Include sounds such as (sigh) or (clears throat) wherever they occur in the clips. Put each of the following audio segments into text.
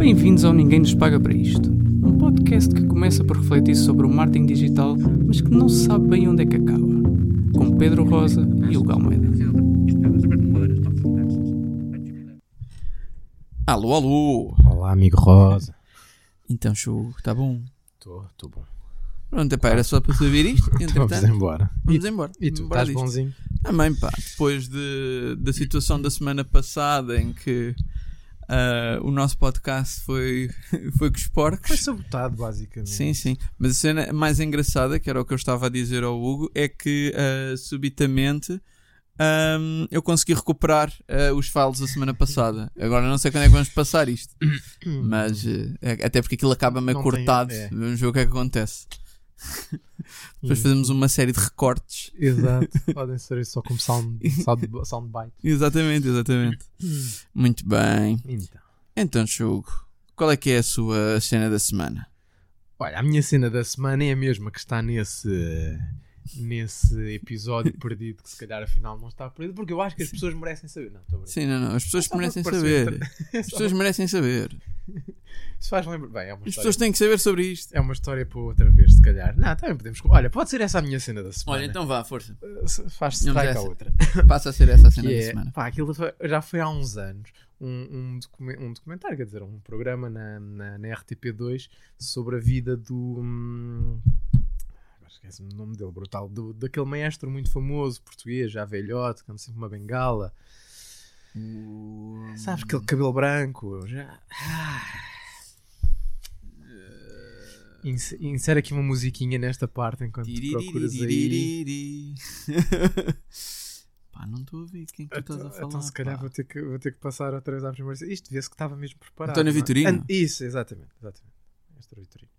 Bem-vindos ao Ninguém Nos Paga para Isto. Um podcast que começa por refletir sobre o marketing digital, mas que não se sabe bem onde é que acaba. Com Pedro Rosa e Hugo Almeida. Alô, alô! Olá, amigo Rosa. Então, show, tá bom? Estou, estou bom. Pronto, epá, era só para saber isto. (laughs) Vamos Entretanto, embora. vamos e, embora. e tu, Embora estás disto. bonzinho? Também, pá, depois de, da situação da semana passada em que ah, o nosso podcast foi, (laughs) foi com os porcos. Foi sabotado, basicamente. Sim, sim. Mas a cena mais engraçada, que era o que eu estava a dizer ao Hugo, é que ah, subitamente ahm, eu consegui recuperar ah, os files da semana passada. Agora não sei quando é que vamos passar isto, (coughs) mas eh, até porque aquilo acaba meio Não tem- cortado. é. Vamos ver o que é que acontece. Depois Hum. fazemos uma série de recortes. Exato. (laughs) Podem ser só como sound, sound, soundbite. Exatamente, exatamente. Muito bem. Então. Então, Hugo, qual é que é a sua cena da semana? Olha, a minha cena da semana é a mesma que está nesse, nesse episódio perdido, que se calhar afinal não está perdido, porque eu acho que as pessoas merecem saber. Não, estou. Sim, não, não. As pessoas (laughs) merecem saber. As pessoas merecem saber. Isso faz lembrar. Bem, é uma As pessoas têm que saber sobre isto. É uma história para outra vez, se calhar. Não, também podemos. Olha, pode ser essa a minha cena da semana. Olha, então vá, força. Se- Faz-se strike a outra. (laughs) Passa a ser essa a cena da é, semana. pá, aquilo foi- já foi há uns anos um, um, um documentário, quer dizer, um programa na, na, na RTP2 sobre a vida do. hum, esquece-me o nome dele, brutal. Do, daquele maestro muito famoso português, já velhote, que anda sempre uma bengala. Sabes, aquele cabelo branco. Já. Ah. Inse- Insere aqui uma musiquinha nesta parte enquanto procuras aí. (laughs) Pá, não estou a ver quem é que tu estás a Então, falar. então se calhar pá. vou ter, que, vou ter que passar outra vez à primeira. Isto vê-se que estava mesmo preparado. António é? Vitorino? Isso, exatamente. exatamente. Mestre Vitorino.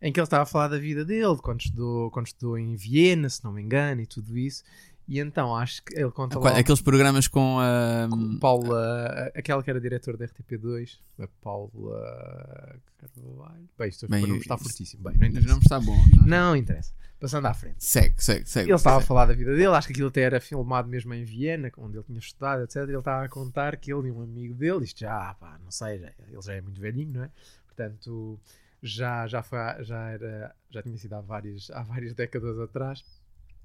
Em que ele estava a falar da vida dele, quando estudou, quando estudou em Viena, se não me engano, e tudo isso. E então acho que ele conta lá. Aqueles programas com a. com Paula, aquela que era diretora da RTP2, a Paula Carvalho. Bem, isto Bem, o nome está fortíssimo. Bem, não interessa. nomes está bom. Não interessa. Passando à frente. Segue, segue, segue. Ele estava a falar da vida dele, acho que aquilo até era filmado mesmo em Viena, onde ele tinha estudado, etc. Ele estava a contar que ele e um amigo dele, isto já, pá, não sei, já, ele já é muito velhinho, não é? Portanto, já, já, foi, já, era, já tinha sido há várias, há várias décadas atrás,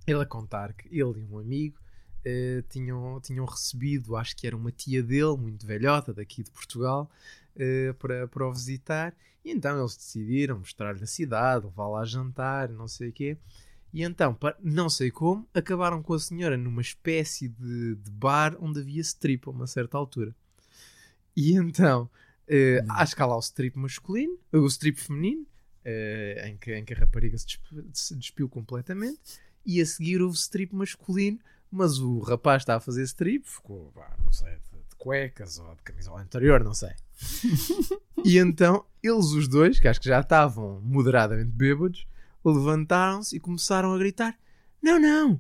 ele a contar que ele e um amigo eh, tinham, tinham recebido, acho que era uma tia dele, muito velhota, daqui de Portugal, eh, para, para o visitar, e então eles decidiram mostrar-lhe a cidade, levá-la a jantar, não sei o quê. E então, não sei como, acabaram com a senhora numa espécie de, de bar onde havia strip a uma certa altura. E então, eh, acho que há lá o strip masculino, o strip feminino, eh, em, que, em que a rapariga se, despe- se despiu completamente, e a seguir houve strip masculino, mas o rapaz está a fazer strip, ficou, pá, não sei, de, de cuecas ou de camisola anterior, não sei. (laughs) e então, eles os dois, que acho que já estavam moderadamente bêbados, levantaram-se e começaram a gritar: Não, não,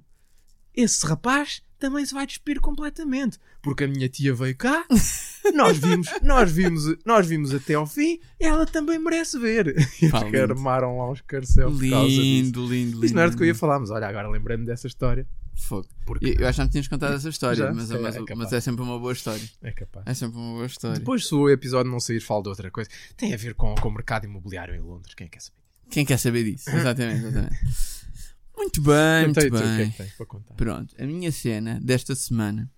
esse rapaz também se vai despir completamente, porque a minha tia veio cá, (laughs) nós vimos, nós vimos, nós vimos até ao fim, ela também merece ver. (laughs) E Pá, lindo. armaram lá os carcel por causa disso. Lindo, lindo, lindo. Isso não era do que eu ia lindo. falar, mas olha, agora lembrei-me dessa história. Fogo. Porque Eu, acho que não tinhas contado essa história, Já, mas, calhar mas, é mas é sempre uma boa história. é capaz. É sempre uma boa história. Depois, se o episódio não sair, falo de outra coisa. Tem a ver com, com o mercado imobiliário em Londres. Quem quer saber? Quem quer saber disso? (laughs) Exatamente, exatamente. Muito bem, muito Então, e tu, o que é bem. que tens para contar? Pronto, a minha cena desta semana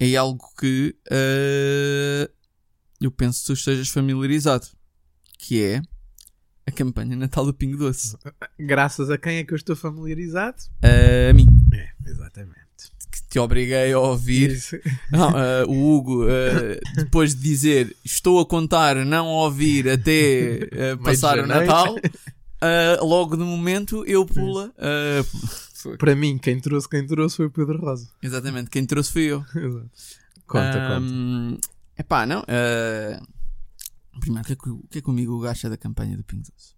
é algo que eh, eu penso que tu estejas familiarizado, que é a campanha Natal do Pingo Doce. (laughs) Graças a quem é que eu estou familiarizado? Eh, a mim, É, exatamente. que te obriguei a ouvir. (laughs) Não, eh, o Hugo, eh, depois de dizer estou a contar não ouvir até passar o. Natal, (laughs) eh, logo no momento eu pula. eh, Para mim, quem trouxe, quem trouxe foi o Pedro Rosa. (laughs) exatamente, quem trouxe fui eu. Exato. Conta, conta. Ahm, Epá, não. eh, Primeiro, o que, é que, o que é que o Miguel acha da campanha do Pingo Doce?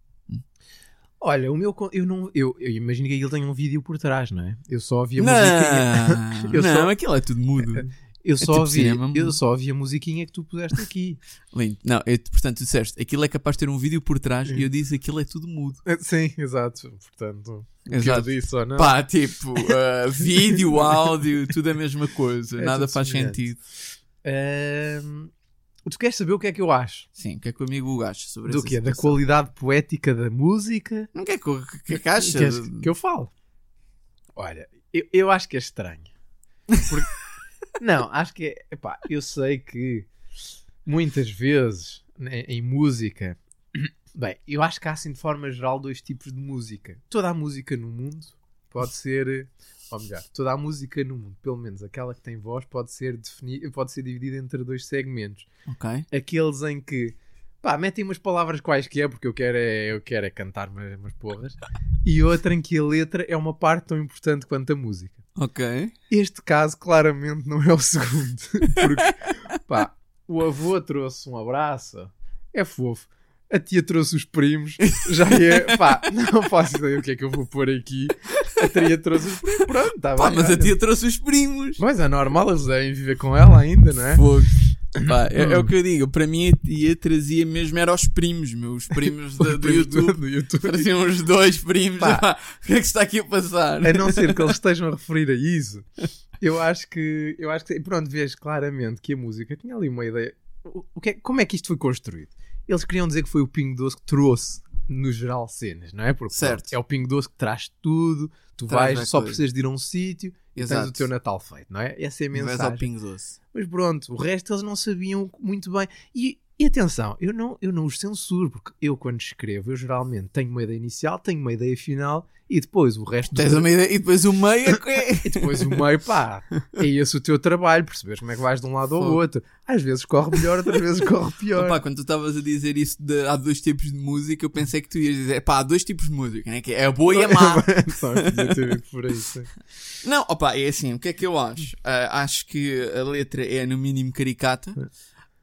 Olha, o meu. Eu, não, eu, eu imagino que aquilo tem um vídeo por trás, não é? Eu só ouvi a musiquinha. Não, (laughs) Eu não só- aquilo é tudo mudo. (laughs) Eu tipo só, ouvi, cinema, eu mudo. só ouvi a musiquinha que tu puseste aqui. (laughs) Lindo. Não, eu, portanto, tu disseste, aquilo é capaz de ter um vídeo por trás e eu disse aquilo é tudo mudo. Sim, exato. Portanto, o que eu Exato. disse ou não. Pá, tipo, eh, vídeo, (laughs) áudio, tudo a mesma coisa. É Nada faz semelhante. sentido. Ahm, Tu queres saber o que é que eu acho? Sim, o que é que o amigo acha sobre Do essa quê? Da qualidade poética da música? Não quer que, o- que, que acha? Queres que eu falo? Olha, eu, eu acho que é estranho. Porque- (laughs) não, acho que é. Epá, eu sei que muitas vezes né, em música. (clears throat) Bem, eu acho que há assim de forma geral dois tipos de música. Toda a música no mundo pode ser. Ou melhor, toda a música no mundo, pelo menos aquela que tem voz, pode ser, defini- pode ser dividida entre dois segmentos Ok. aqueles em que pá, metem umas palavras quaisquer porque eu quero é, eu quero é cantar umas, umas porras e outra em que a letra é uma parte tão importante quanto a música. Ok. Este caso claramente não é o segundo, (laughs) porque pá, o avô trouxe um abraço, é fofo. A tia trouxe os primos, já é. Pá, (laughs) não faço ideia o que é que eu vou pôr aqui. A tia trouxe os primos, pronto, tá Pá, bem. mas a olha. tia trouxe os primos. Mas é normal, eles devem viver com ela ainda, não é? Fogo. Pá, é, é o que eu digo. Para mim, a tia trazia mesmo era os primos, meus primos (laughs) do, Os do primos do- YouTube. do YouTube. Traziam os dois primos. Pá. O que é que está aqui a passar? a não ser que eles estejam a referir a isso, (laughs) eu acho que, eu acho que pronto, vês claramente que a música tinha ali uma ideia. O, o que é- como é que isto foi construído? Eles queriam dizer que foi o Pingo Doce que trouxe, no geral, cenas, não é? Porque Certo. é o Pingo Doce que traz tudo, tu Traz vais, só coisa. precisas de ir a um sítio e tens o teu Natal feito, não é? Essa é a Vais ao mensagem. Pingo Doce. Mas pronto, o resto eles não sabiam muito bem. E, e atenção, eu não, eu não os censuro, porque eu quando escrevo, eu geralmente tenho uma ideia inicial, tenho uma ideia final e depois o resto do Tens uma ideia e depois o meio é é. (laughs) e depois o meio, pá, é esse o teu trabalho, perceberes como é que vais de um lado ao Fogo. outro. Às vezes corre melhor, outras vezes corre (laughs) pior. Opa, quando tu estavas a dizer isso de há dois tipos de música, eu pensei que tu ias dizer, pá, há dois tipos de música, né? que é a boa e a má. (laughs) Por. (laughs) Não, opa, é assim, o que é que eu acho? Ah, acho que a letra é no mínimo caricata,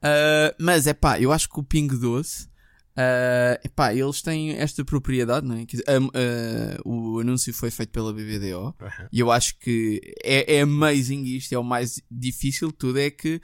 Ah, mas é pá, eu acho que o Pingo Doce, ah, epá, eles têm esta propriedade, não é? Ah, ah, o anúncio foi feito pela BBDO e eu acho que é, é amazing isto, é o mais difícil de tudo, é que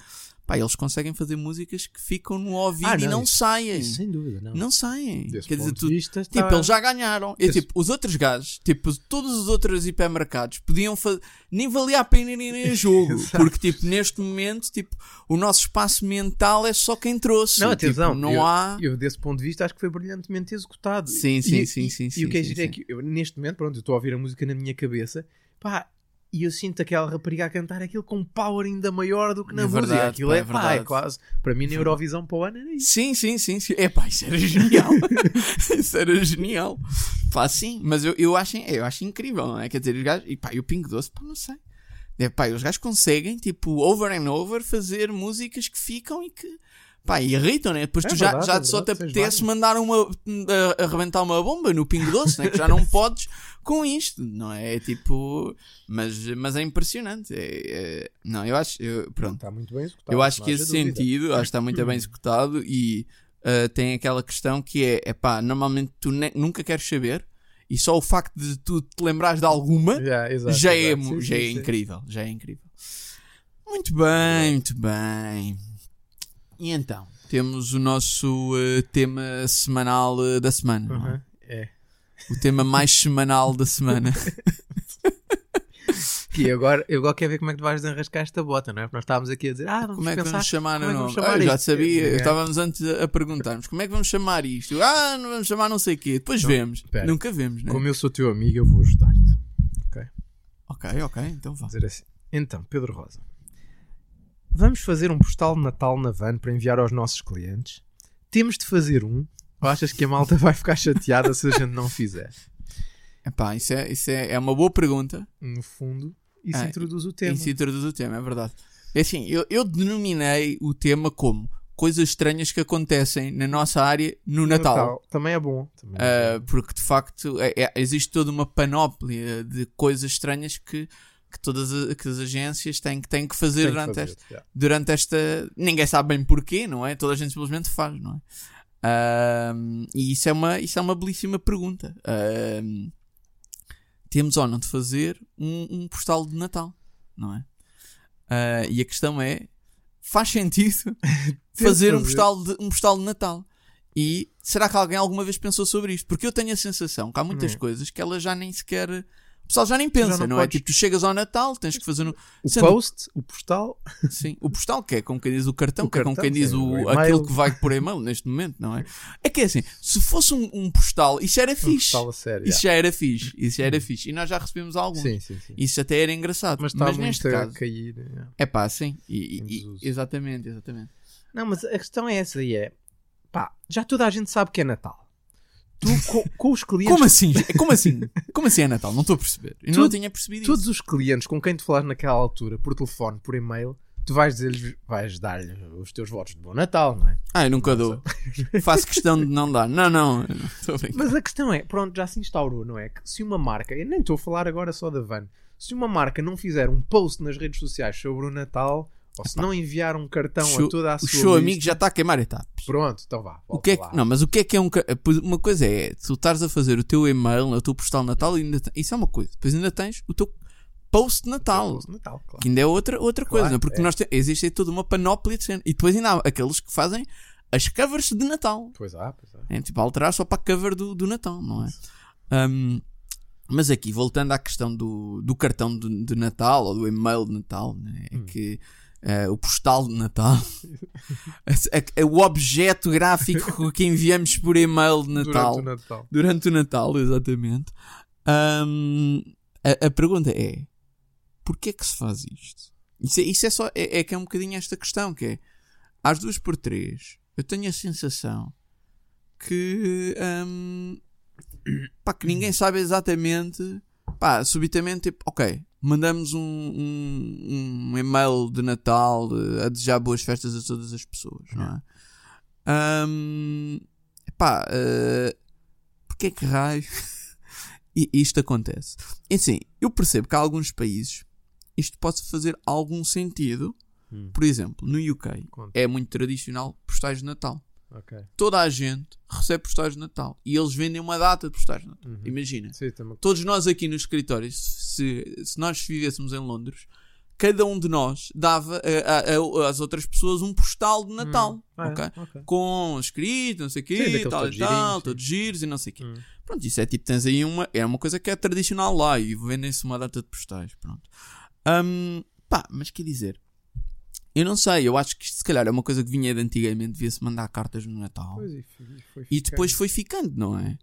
pá, eles conseguem fazer músicas que ficam no ouvido Ah, e não, não isso- saem. Isso, sem dúvida, não. Não saem. Desse Quer dizer, tu, vista, Tipo, eles já ganharam. É Esse- tipo, os outros gajos, tipo, todos os outros hipermercados podiam fazer. Nem valia a pena irem a (laughs) jogo. Porque, tipo, neste momento, tipo, o nosso espaço mental é só quem trouxe. Não, Tipo, atenção, não eu, há. eu desse ponto de vista acho que foi brilhantemente executado. Sim, E- sim, e- sim, e- sim, E sim, o que é sim, é sim. que eu, neste momento, pronto, eu estou a ouvir a música na minha cabeça, pá, e eu sinto aquela rapariga a cantar aquilo com um power ainda maior do que na É música. verdade, Aquilo pá, é, é pá, é quase. Para mim, na Eurovisão para o ano era isso. Sim, sim, sim, sim. Epá, isso era genial. (laughs) isso era genial. Pá, sim, mas eu, eu, acho, eu acho incrível, não é? Quer dizer, os gajos. E pá, e o Pingo Doce, pá, não sei. É, pá, os gajos conseguem, tipo, over and over, fazer músicas que ficam e que. Pá, e irritam, né? Depois É tu já, verdade, já é só te apetece mandar uma. Arrebentar uma bomba no Pingo Doce, né? Que já não podes com isto, não é? É tipo. Mas, mas é impressionante. É, é- não, eu acho. eu- pronto. Está muito bem executado. Eu acho que esse dúvida. sentido acho que está muito bem (clears throat) executado e uh, tem aquela questão que é, é pá, normalmente tu nunca queres saber e só o facto de tu te lembrares de alguma Já, exato, já, é, Sim, já sim, é sim. incrível, já é incrível. Muito bem, muito bem. E então, temos o nosso uh, tema semanal uh, da semana. é? Uhum, É. O tema mais semanal da semana. (laughs) E agora, eu agora quero ver como é que tu vais desenrascar esta bota, não é? Porque nós estávamos aqui a dizer, ah, vamos Como é que pensar. vamos chamar como o é que nome? vamos chamar Ah, eu já sabia, É. estávamos antes a, perguntar-nos como é que vamos chamar isto. Ah, não vamos chamar não sei o quê. Depois Não, vemos. espera. Nunca vemos, né? Como eu sou teu amigo, eu vou ajudar-te. Ok, ok, então vá. dizer assim. Então, Pedro Rosa, vamos fazer um postal de Natal na van para enviar aos nossos clientes. Temos de fazer um. Ou achas que a malta vai ficar chateada se a gente não fizer? Epá, isso, é, isso é, é uma boa pergunta. No fundo, isso Ah, introduz o tema. Isso introduz o tema, é verdade. É assim, eu, eu denominei o tema como coisas estranhas que acontecem na nossa área no Natal. Também é bom. Também é Uh, bom. porque de facto é- é- existe toda uma panóplia de coisas estranhas que, que todas a- que as agências têm, que têm que fazer Tem que durante, fazer, esta, já. durante esta. Ninguém sabe bem porquê, não é? Toda a gente simplesmente faz, não é? E isso é, uma, isso é uma belíssima pergunta. Temos ou não de fazer um, um postal de Natal, não é? Ah, e a questão é: faz sentido (laughs) fazer um fazer. postal, de, um postal de Natal? E será que alguém alguma vez pensou sobre isto? Porque eu tenho a sensação que há muitas Hum. coisas que elas já nem sequer O pessoal já nem pensa, Já não, não é? Tipo, tu chegas ao Natal, tens que fazer no, O Sendo- post, o postal, sim, o postal, que é como quem diz o cartão, O que é como cartão, quem diz o, aquilo que vai por e-mail neste momento, não é? É que é assim, se fosse um, um postal, isso era um fixe. postal a sério. Isso já era fixe, isso já era fixe. E nós já recebemos alguns. Sim, sim, sim. Isso até era engraçado. Mas neste muito a caso. cair. é. É pá, sim. E- e- exatamente, exatamente. Não, mas a questão é essa aí é, pá, já toda a gente sabe que é Natal. Tu, com, com os clientes, Como assim? Como assim? Como assim é Natal? Não estou a perceber. Eu não Tudo- tinha percebido todos isso. os clientes com quem tu falas naquela altura, por telefone, por e-mail, tu vais dizer-lhes, vais dar-lhe os teus votos de bom Natal, não é? Ah, eu nunca dou. Faço questão de não dar. Não, não. não. Mas a questão é, pronto, já se instaurou, não é? Que se uma marca, eu nem estou a falar agora só da van, se uma marca não fizer um post nas redes sociais sobre o Natal, ou se não enviar um cartão Show- a toda a o sua seu lista, amigo já está a queimar etapas. pronto, então vá. O que é que, não, mas o que é que é um. Uma coisa é tu estares a fazer o teu e-mail, o teu postal de Natal, e ainda, isso é uma coisa. Depois ainda tens o teu post de Natal. Post Natal, claro. Que ainda é outra, outra Claro, coisa, porque é. nós te- existe toda uma panóplia de cena. E depois ainda há aqueles que fazem as covers de Natal. Pois há, pois há. É tipo alterar só para a cover do, do Natal, não é? Um, mas aqui, voltando à questão do, do cartão de, de Natal ou do e-mail de Natal, né? é Hum. que eh, o postal de Natal (laughs) o objeto gráfico (laughs) que enviamos por e-mail de Natal Durante o Natal. durante o Natal, exatamente. Um, a, a pergunta é: porquê é que se faz isto? Isso é, isso é só é, é que é um bocadinho esta questão que é às duas por três eu tenho a sensação que um, pá, que ninguém sabe exatamente pá, subitamente tipo, ok mandamos um, um, um e-mail de Natal a desejar boas festas a todas as pessoas não é? Um, pá, porque é que raio (laughs) isto acontece? É assim, eu percebo que há alguns países isto pode fazer algum sentido. Hum. Por exemplo, no UK Conta. é muito tradicional postais de Natal. Ok. Toda a gente recebe postais de Natal e eles vendem uma data de postais de Natal. Uhum. Imagina, Sim, também. todos nós aqui no escritório, se, se nós vivêssemos em Londres, cada um de nós dava às outras pessoas um postal de Natal. Hum. Ah, é? ok? ok. com escrito, não sei o Sim, quê, daqueles tal e tal, sim. todos giros e não sei o quê. Hum. Pronto, isso é tipo, tens aí uma, é uma coisa que é tradicional lá e vendem-se uma data de postais, pronto. Hum, pá, mas quer dizer, eu não sei, eu acho que isto se calhar é uma coisa que vinha de antigamente, devia-se mandar cartas no Natal. Pois, e foi- e depois foi ficando, não é?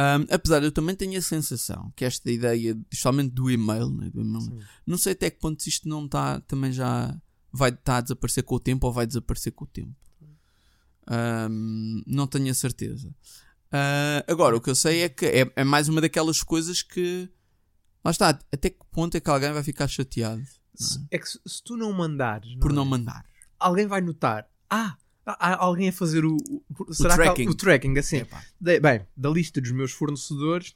Hum, apesar de eu também tenho a sensação que esta ideia, especialmente do e-mail, né, do e-mail não sei até que ponto isto não está também já vai estar a desaparecer com o tempo ou vai desaparecer com o tempo. Ahm, não tenho a certeza. Ah, agora, o que eu sei é que é, é mais uma daquelas coisas que lá está, até que ponto é que alguém vai ficar chateado Se- É que se, se tu não mandares, por é? não mandar. alguém vai notar. Ah, há alguém a fazer o, o, será que tracking. o tracking assim. De- bem, da lista dos meus fornecedores,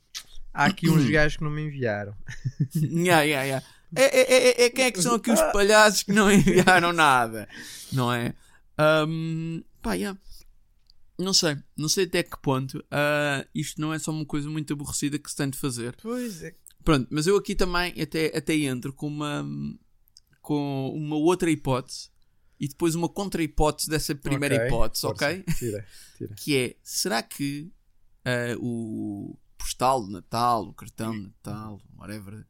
há aqui uns gajos que não me enviaram. (laughs) Yeah, yeah, yeah. É, é, é, é quem é que são aqui os (laughs) palhaços que não enviaram nada, não é? Ahm, pá, yeah. Não sei, não sei até que ponto ah, isto não é só uma coisa muito aborrecida que se tem de fazer. Pois é. Pronto, mas eu aqui também até, até entro com uma, com uma outra hipótese e depois uma contra-hipótese dessa primeira Ok, hipótese, força. ok? Tira, tira. (laughs) Que é, será que ah, o postal de Natal, o cartão de Natal, whatever,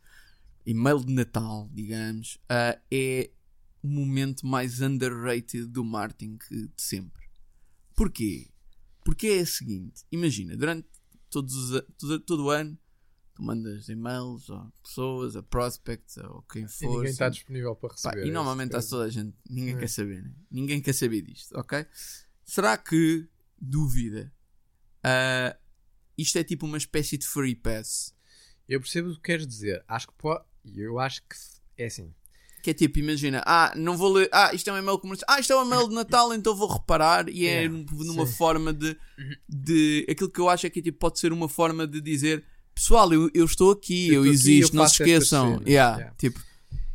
e-mail de Natal, digamos, ah, é o momento mais underrated do marketing de sempre. Porquê? Porque é o seguinte, imagina, durante todos os, todo, todo o ano, tu mandas e-mails a pessoas, a prospects, ou quem E for. ninguém está sim. disponível para Pá, receber. e é normalmente está toda a gente, ninguém É. quer saber, né? ninguém quer saber disto, ok? Será que, dúvida, ah, isto é tipo uma espécie de free pass? Eu percebo o que queres dizer. Acho que pode. Eu acho que é assim. Que é tipo, imagina, ah, não vou ler, ah, isto é um e-mail comercial, ah, isto é um e-mail de Natal, (laughs) então vou reparar, e é É, numa sim. forma de, de. Aquilo que eu acho é que tipo, pode ser uma forma de dizer, pessoal, eu, eu estou aqui, Eu eu, estou aqui, existo, eu não se esqueçam. Yeah, yeah. Tipo,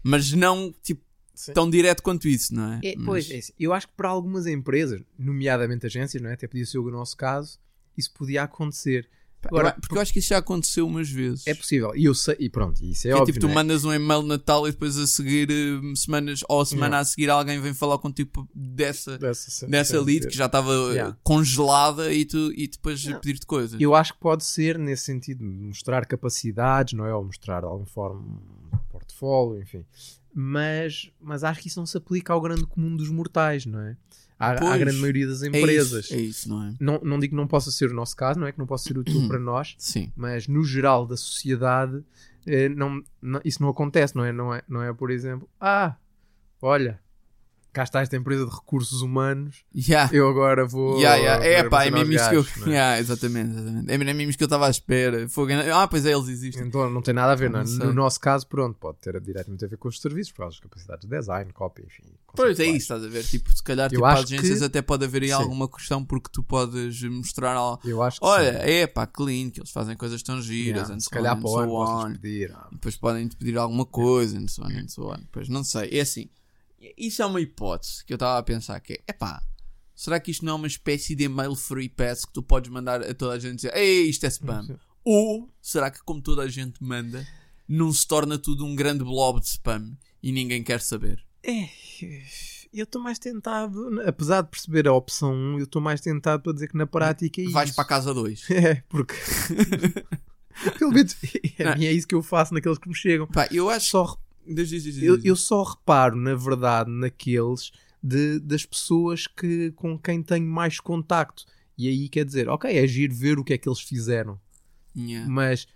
mas não tipo, Sim. tão direto quanto isso, não é? É, Mas- pois, é eu acho que para algumas empresas, nomeadamente agências, não é? até podia ser o nosso caso, isso podia acontecer. Agora, porque eu acho que isso já aconteceu umas vezes. É possível. E eu sei, e pronto, isso é Que é óbvio. tipo, tu né? mandas um e-mail de Natal e depois a seguir eh, semanas ou a semana a seguir alguém vem falar contigo dessa, dessa, dessa lead que já estava eh, Yeah. congelada e, tu, e depois pedir-te coisas. Eu acho que pode ser nesse sentido, mostrar capacidades, não é? Ou mostrar de alguma forma um portfólio, enfim. Mas, mas acho que isso não se aplica ao grande comum dos mortais, não é? À, à grande maioria das É empresas. isso, é isso, não é? Não, não digo que não possa ser o nosso caso, não é? Que não possa ser útil para nós, Sim. mas no geral da sociedade eh, não, não- isso não acontece, não é? Não é, não é, por exemplo, ah, olha, cá está esta empresa de recursos humanos, Yeah. eu agora vou. Yeah, yeah. É pá, é mesmo isso que eu. é? Yeah, exatamente, exatamente. É mesmo isso que eu estava à espera. Fogo- Ah, pois é, eles existem. Então não tem nada a ver, não é? Não. No nosso caso, pronto, pode ter diretamente a ver com os serviços, por causa das capacidades de design, copy, enfim. Pois é isso, estás a ver? Tipo, se calhar Eu tipo, acho agências que- até pode haver aí Sim. alguma questão porque tu podes mostrar algo. Eu acho que Olha, sim. é pá, clean, que eles fazem coisas tão giras, Yeah, se calhar para o ano pedir. ah, Depois podem-te pedir alguma coisa, and so on, and so on. Pois não sei, é assim. Isso é uma hipótese que eu estava a pensar que é, epá, será que isto não é uma espécie de e-mail free pass que tu podes mandar a toda a gente dizer, ei, isto é spam? Sim. Ou será que como toda a gente manda, não se torna tudo um grande blob de spam e ninguém quer saber? É, eu estou mais tentado, apesar de perceber a opção 1, eu estou mais tentado para dizer que na prática é Vais isso. para a casa 2. (laughs) É, porque. (laughs) Pelo menos mim é isso que eu faço naqueles que me chegam. Pá, eu acho. Só, Diz, diz, diz, eu, eu só reparo, na verdade, naqueles de, das pessoas que, com quem tenho mais contacto. E aí quer dizer, ok, é giro ver o que é que eles fizeram. Yeah. Mas,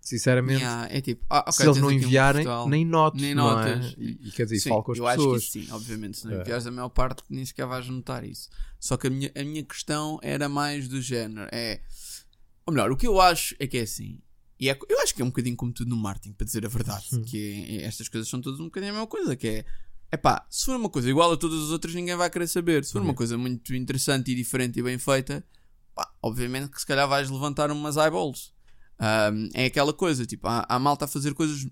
sinceramente, Yeah, É tipo, ah, ok, se eles não um enviarem, postal. nem notes. Nem não é? notas. E, e quer dizer, Sim, falo com as eu pessoas. acho que sim, obviamente. Se não É. enviares a maior parte, nem sequer vais notar isso. Só que a minha, a minha questão era mais do género. É. Ou melhor, o que eu acho é que é assim. E é, eu acho que é um bocadinho como tudo no marketing, para dizer a verdade. Hum. Que é- é- estas coisas são todas um bocadinho a mesma coisa. Que é. É pá, se for uma coisa igual a todas as outras, ninguém vai querer saber. Se for uma coisa muito interessante e diferente e bem feita, pá, obviamente que se calhar vais levantar umas eyeballs. Ahm, é aquela coisa, tipo, há, há malta a fazer coisas.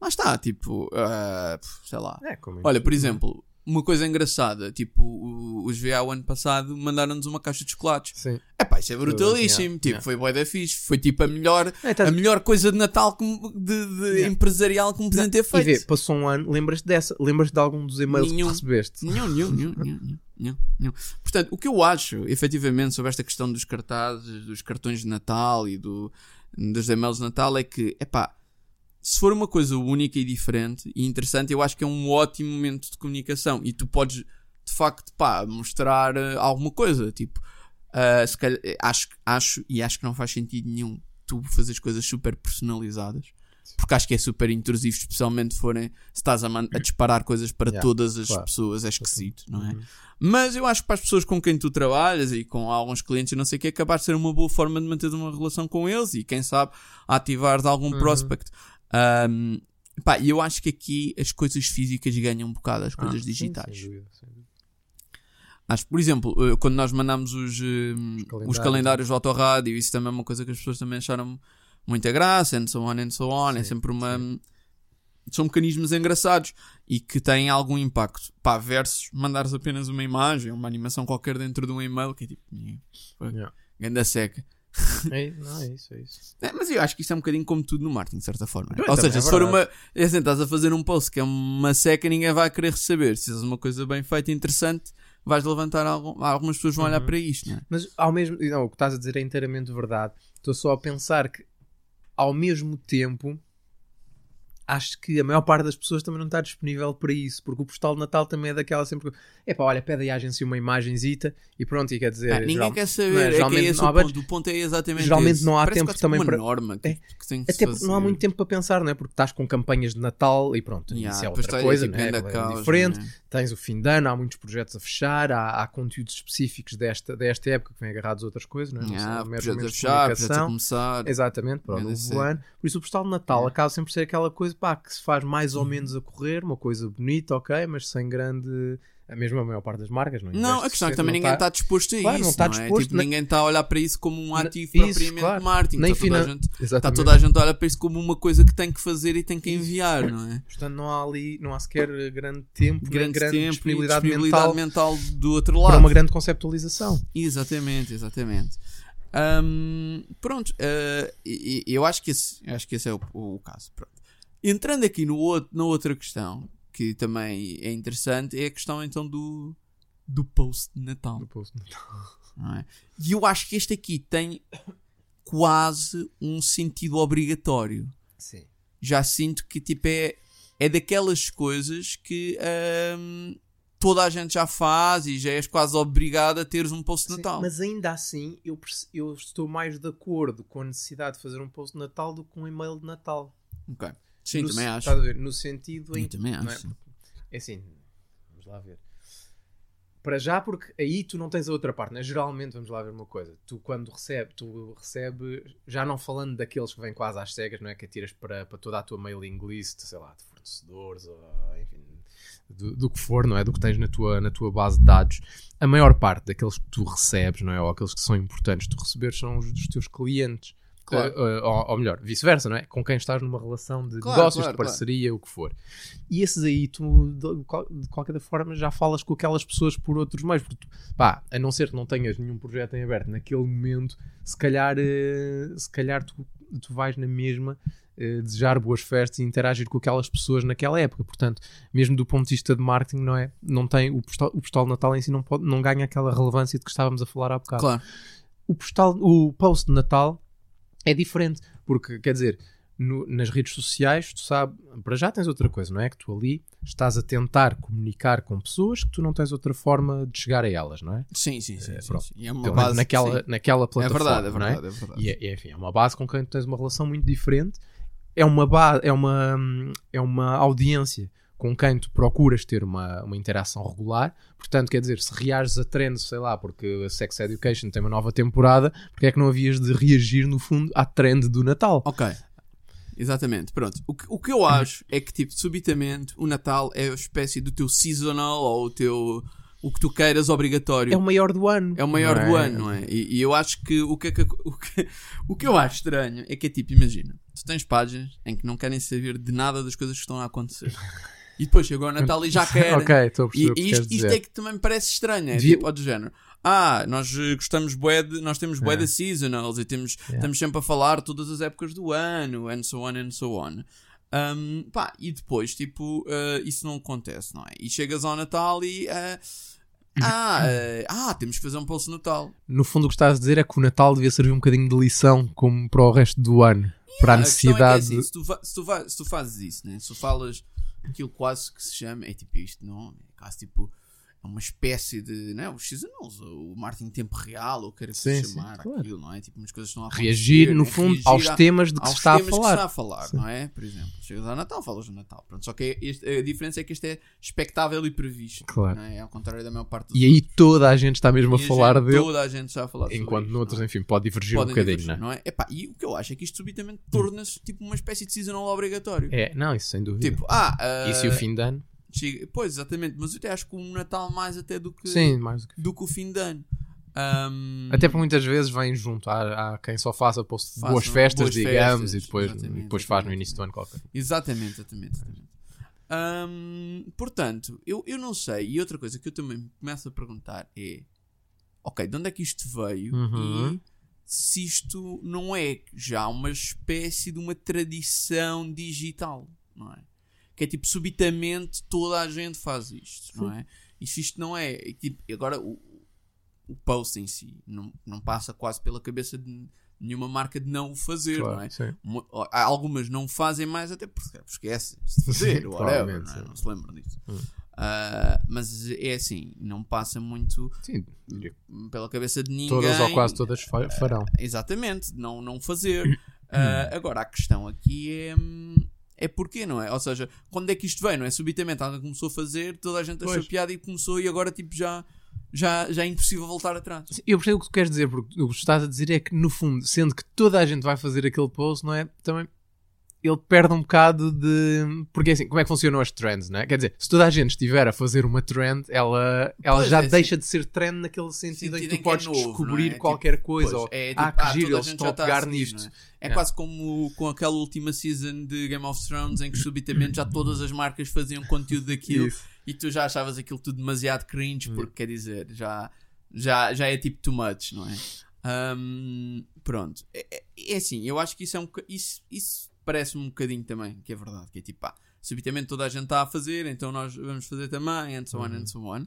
Lá está, tipo, ah, sei lá. É, Olha, por exemplo, uma coisa engraçada, tipo, o- os VA o ano passado mandaram-nos uma caixa de chocolates. Sim. Epá, isso é brutalíssimo. Yeah, tipo, yeah. foi bué da fixe. Foi tipo a melhor, É, a melhor coisa de Natal que de, de Yeah. empresarial que me podiam ter E vê, feito. passou um ano, lembras-te dessa? Lembras-te de algum dos e-mails Nenhum. que recebeste? Nenhum, nenhum, nenhum, nenhum, nenhum, nenhum. Portanto, o que eu acho, efetivamente, sobre esta questão dos cartazes, dos cartões de Natal e do, dos e-mails de Natal é que, epá, se for uma coisa única e diferente e interessante, eu acho que é um ótimo momento de comunicação e tu podes, de facto, pá, mostrar eh, alguma coisa, tipo, se calhar, eh, acho, acho e acho que não faz sentido nenhum tu fazeres coisas super personalizadas. Porque acho que é super intrusivo, especialmente se forem se estás a, a disparar coisas para Yeah, todas as claro. pessoas, é esquisito, não é? Uhum. Mas eu acho que para as pessoas com quem tu trabalhas e com alguns clientes não sei o que, acabar de ser uma boa forma de manter uma relação com eles e quem sabe ativar de algum Uhum. prospect. Ahm, pá, e eu acho que aqui as coisas físicas ganham um bocado as coisas Ah, sim, digitais. sem dúvida, sem dúvida. Acho por exemplo, eh, quando nós mandamos os, eh, os calendários. calendários do autorrádio, isso também é uma coisa que as pessoas também acharam muita graça, and so on, and so on. é Sim, sempre uma. São mecanismos engraçados e que têm algum impacto. Pá, versus mandares apenas uma imagem, uma animação qualquer dentro de um e-mail que é tipo. "Nhê, fuck, Yeah. Ganda seca. É, não, é isso, é isso. É, mas eu acho que isso é um bocadinho como tudo no marketing, de certa forma. Ou seja, é se for uma. É assim, estás a fazer um post que é uma seca, ninguém vai querer receber. Se fizeres uma coisa bem feita e interessante, vais levantar algum, algumas pessoas vão olhar Uhum. para isto, não é? Mas ao mesmo não, o que estás a dizer é inteiramente verdade. Estou só a pensar que ao mesmo tempo acho que a maior parte das pessoas também não está disponível para isso, porque o postal de Natal também é daquela sempre é pá, olha, pede aí à agência uma imagenzita e pronto, e quer dizer, Ah, ninguém quer não saber. é? é é esse não há o ponto. O ponto é exatamente Geralmente esse. não há Parece tempo também uma para- norma que, É. que tem que até não há muito tempo para pensar, não é? Porque estás com campanhas de Natal e pronto, Yeah, isso é outra está- coisa, tipo, não é? É caos, diferente. não é? Tens o fim de ano, há muitos projetos a fechar, há, há conteúdos específicos desta, desta época que vêm agarrados a outras coisas, não é? Não Yeah, projetos a fechar, projetos a começar. Exatamente, para o ano. Por isso o postal de Natal acaba sempre por ser aquela coisa pá, que se faz mais ou Uhum. menos a correr, uma coisa bonita, ok, mas sem grande. A mesma maior parte das marcas, não Não, investe a questão é que também não ninguém tá- está disposto a Claro, isso. não está é? disposto, Tipo, nem- ninguém está a olhar para isso como um ativo isso, propriamente claro. de marketing. Nem Está toda, a finan- gente, está Exatamente. toda a gente a olhar para isso como uma coisa que tem que fazer e tem que enviar, não é? Portanto, não há ali, não há sequer grande tempo, Grande, grande tempo disponibilidade, disponibilidade mental, mental do outro lado. para uma grande conceptualização. Exatamente, exatamente. Ahm, pronto, e- eu acho que esse, acho que esse é o, o caso. Pronto. Entrando aqui no outro, na outra questão, que também é interessante, é a questão então do, do post de Natal. No post. não é? E eu acho que este aqui tem quase um sentido obrigatório. Sim. Já sinto que tipo é, é daquelas coisas que ahm, toda a gente já faz e já és quase obrigado a teres um post de Sim, Natal. Mas ainda assim, eu, eu estou mais de acordo com a necessidade de fazer um post de Natal do que um e-mail de Natal. Ok. Sim, No também acho. Estás a ver? No sentido em Eu também é? acho. sim. É assim, vamos lá ver. Para já, porque aí tu não tens a outra parte, né? Geralmente, vamos lá ver uma coisa. Tu, quando recebe, tu recebe, já não falando daqueles que vêm quase às cegas, não é? Que atiras para, para toda a tua mailing list, sei lá, de fornecedores, ou, enfim, do, do que for, não é? Do que tens na tua, na tua base de dados. A maior parte daqueles que tu recebes, não é? Ou aqueles que são importantes tu receberes são os dos teus clientes. Claro. Eh, ou, ou melhor, vice-versa, não é? Com quem estás numa relação de Claro, negócios, claro, de parceria, o que for. E esses aí, tu, de, qual- de qualquer forma, já falas com aquelas pessoas por outros meios. Porque, tu- pá, a não ser que não tenhas nenhum projeto em aberto naquele momento, se calhar, eh, se calhar tu, tu vais na mesma desejar boas festas e interagir com aquelas pessoas naquela época. Portanto, mesmo do ponto de vista de marketing, não é? Não tem, o, postal, o postal de Natal em si não, pode, não ganha aquela relevância de que estávamos a falar há bocado Claro. o postal, o post de Natal é diferente, porque quer dizer, no- nas redes sociais, tu sabes, para já tens outra coisa, não é? Que tu ali estás a tentar comunicar com pessoas que tu não tens outra forma de chegar a elas, não é? Sim, sim, sim. Eh, sim, pronto. sim. E é uma base. naquela, sim. naquela É plataforma, verdade, é não é? verdade, é verdade. E é, é, enfim, é uma base com quem tu tens uma relação muito diferente. É uma, ba é uma, é uma audiência com quem tu procuras ter uma, uma interação regular. Portanto, quer dizer, se reages a trends, sei lá, porque a Sex Education tem uma nova temporada, porque é que não havias de reagir, no fundo, à trend do Natal? Ok. Exatamente, pronto. O que, o que eu (clears throat) acho é que, tipo, subitamente, o Natal é a espécie do teu seasonal ou o teu. o que tu queiras obrigatório. É o maior do ano. É o maior do ano, não é? E, e eu acho que o que, é que- o que o que eu acho estranho é que é tipo, imagina, tu tens páginas em que não querem saber de nada das coisas que estão a acontecer. (laughs) E depois chegou o Natal e já querem. (laughs) ok, estou a E, perceber e isto, isto é que também me parece estranho, é Devia- tipo, ó, do género. Ah, nós eh, gostamos bué de, nós temos bué É. de seasonals e temos, Yeah. estamos sempre a falar todas as épocas do ano, and so on and so on. Um, pá, e depois, tipo, eh, isso não acontece, não é? E chegas ao Natal e. eh, ah, eh, ah, temos que fazer um post Natal. No fundo, o que estás a dizer é que o Natal devia servir um bocadinho de lição como para o resto do ano. Para a questão é que é necessidade. assim, se, tu, se, tu se tu fazes isso, né? se tu falas aquilo quase que se chama, é tipo isto, não? É quase tipo uma espécie de, não é? Os seasonals, o marketing em tempo real, ou queira que se Sim, sim, chamar claro. aquilo, não é? Tipo, umas coisas que estão a reagir, acontecer, no né? fundo, Reagir aos a- temas de que aos se está a temas que se falar. está a falar, não é? Por exemplo, chegas ao Natal, falas do Natal, pronto. Só que este- a diferença é que este é expectável e previsto, Claro. não é? Ao contrário da maior parte dos E aí toda a gente está mesmo a E falar gente- dele, Toda a gente está a falar enquanto isto, noutros, é? enfim, pode divergir Podem um bocadinho, divergir, não é? não é? Epá, e o que eu acho é que isto subitamente torna-se tipo uma espécie de seasonal obrigatório. É, não, isso sem dúvida. Tipo, ah, ah, Isso e o fim de ano? Chega- Pois, exatamente, mas eu até acho que o Natal mais até do que, Sim, mais do que. do que o fim de ano. Ahm, Até porque muitas vezes vem junto. Há, há quem só faça Façam boas festas, boas digamos, festas, e depois, exatamente, depois faz no início do ano qualquer. Exatamente, exatamente. exatamente. Ahm, portanto, eu, eu não sei. E outra coisa que eu também me começo a perguntar é: ok, de onde é que isto veio? Uhum. E se isto não é já uma espécie de uma tradição digital, não é? Que é tipo, subitamente toda a gente faz isto, não é? E se isto não é. e, tipo, agora o, o post em si não, não passa quase pela cabeça de nenhuma marca de não o fazer, não é? sim. Algumas não fazem mais até porque esquecem-se de fazer, Sim, (laughs) ou whatever, não, é? sim. não se lembram disso. Hum. Ah, mas é assim, não passa muito Sim, pela cabeça de ninguém. todas ou quase todas fa- farão. Exatamente, não, não fazer. Ah, agora, a questão aqui é. É porquê, não é? Ou seja, quando é que isto veio, não é? Subitamente alguém começou a fazer, toda a gente achou Pois. piada e começou, e agora tipo já, já, já é impossível voltar atrás. Eu percebo o que tu queres dizer, porque o que tu estás a dizer é que, no fundo, sendo que toda a gente vai fazer aquele post, não é? Também ele perde um bocado de. Porque assim, como é que funcionam as trends, não é? Quer dizer, se toda a gente estiver a fazer uma trend, ela, ela Pois, já é assim. deixa de ser trend naquele sentido, em Sentido que em tu que é podes novo, descobrir não é? qualquer coisa. Pois, ou, é tipo, ah, que ah, giro, eles estão a a pegar seguir, nisto. é? É quase como com aquela última season de Game of Thrones em que subitamente já todas as marcas faziam conteúdo daquilo Isso. e tu já achavas aquilo tudo demasiado cringe Hum. porque quer dizer, já, já, já é tipo too much, não é? Ahm, pronto. É, é- é assim, eu acho que isso é um isso, isso parece-me um bocadinho também, que é verdade, que é tipo, pá, subitamente toda a gente está a fazer, então nós vamos fazer também, and so on, Uhum. and so on.